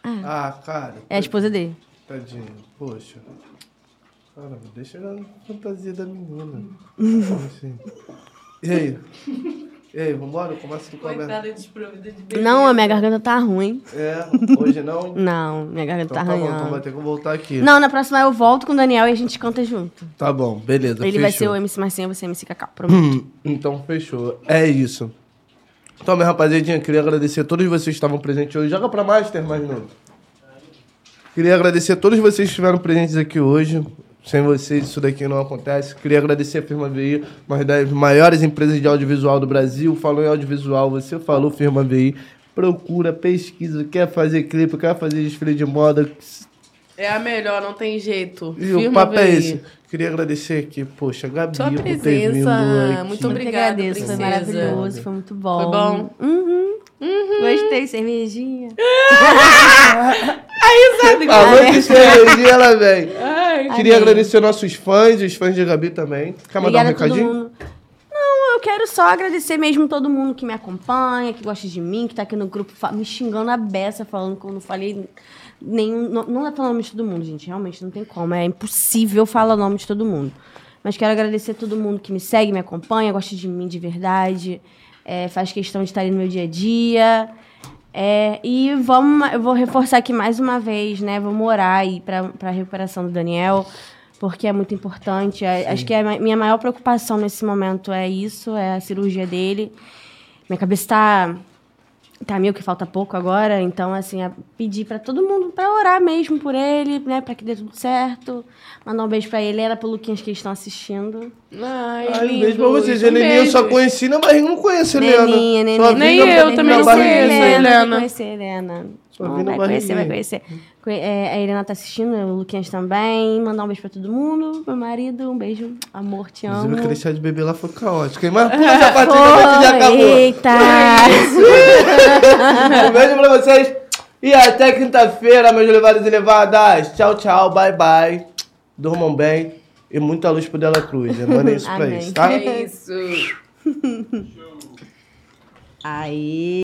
Ah, cara. É a esposa dele. Tadinho. Poxa. Caramba, deixa na fantasia da menina. assim. E aí? E aí, vambora? Começa do começo. Coitada desprovida de. Não, a minha garganta tá ruim. É, hoje não? Não, minha garganta Então tá tá bom, então vai ter que voltar aqui. Não, na próxima eu volto com o Daniel e a gente canta junto. Tá bom, beleza. Ele vai ser fechou. o MC Marcinho, ser o MC Cacau. Prometo. Hum, Então, fechou. É isso. Então, minha rapaziadinha, queria agradecer a todos vocês que estavam presentes hoje. Joga pra Master mais novo. Queria agradecer a todos vocês que estiveram presentes aqui hoje. Sem vocês, isso daqui não acontece. Queria agradecer a Firma VI, uma das maiores empresas de audiovisual do Brasil. Falou em audiovisual, você falou Firma VI. procura, pesquisa, quer fazer clipe, quer fazer desfile de moda. É a melhor, não tem jeito. E o Firma papo é veio. esse. Queria agradecer aqui, poxa, Gabi, Sua por ter vindo presença. aqui. Muito obrigada, agradeço, foi maravilhoso, foi muito bom. Foi bom? Uhum. Gostei, cervejinha. Sabe, Falou de cervejinha, ela vem. Ai, Queria agradecer nossos fãs, os fãs de Gabi também. Quer mandar um a recadinho? Não, eu quero só agradecer mesmo todo mundo que me acompanha, que gosta de mim, que tá aqui no grupo me xingando a beça, falando que eu não falei nenhum. Não, não é falando o nome de todo mundo, gente. Realmente não tem como. É impossível falar o nome de todo mundo. Mas quero agradecer a todo mundo que me segue, me acompanha, gosta de mim de verdade, é, faz questão de estar ali no meu dia a dia. É, e vamos, eu vou reforçar aqui mais uma vez, né? Vamos orar aí para a recuperação do Daniel, porque é muito importante. É, Acho que a ma- minha maior preocupação nesse momento é isso, é a cirurgia dele. Minha cabeça tá, tá meio que falta pouco agora, então, assim, é pedir para todo mundo para orar mesmo por ele, né? Para que dê tudo certo. Mandar um beijo para Helena, pro Luquinhas que eles estão assistindo. Ai, Ai, um beijo pra vocês. Um Heleninha eu só conheci, né, mas não conheço a Helena. Neninha, Neninha. Nem eu também não conheço a Helena. Vai conhecer a Helena. Só Não, vi na vai conhecer, vai conhecer. É, a Helena tá assistindo, o Luquinhas também. Mandar um beijo pra todo mundo. Meu marido, um beijo. Amor, te amo. Inclusive, aquele chá de bebê lá foi caótico. hein? Mas pula essa partida que já acabou. eita! Um beijo pra vocês. E até quinta-feira, meus levados e levadas. Tchau, tchau. Bye, bye. Durmam bem. E muita luz pro Dela Cruz. Manda isso pra Amém. eles, tá? É isso. Aí.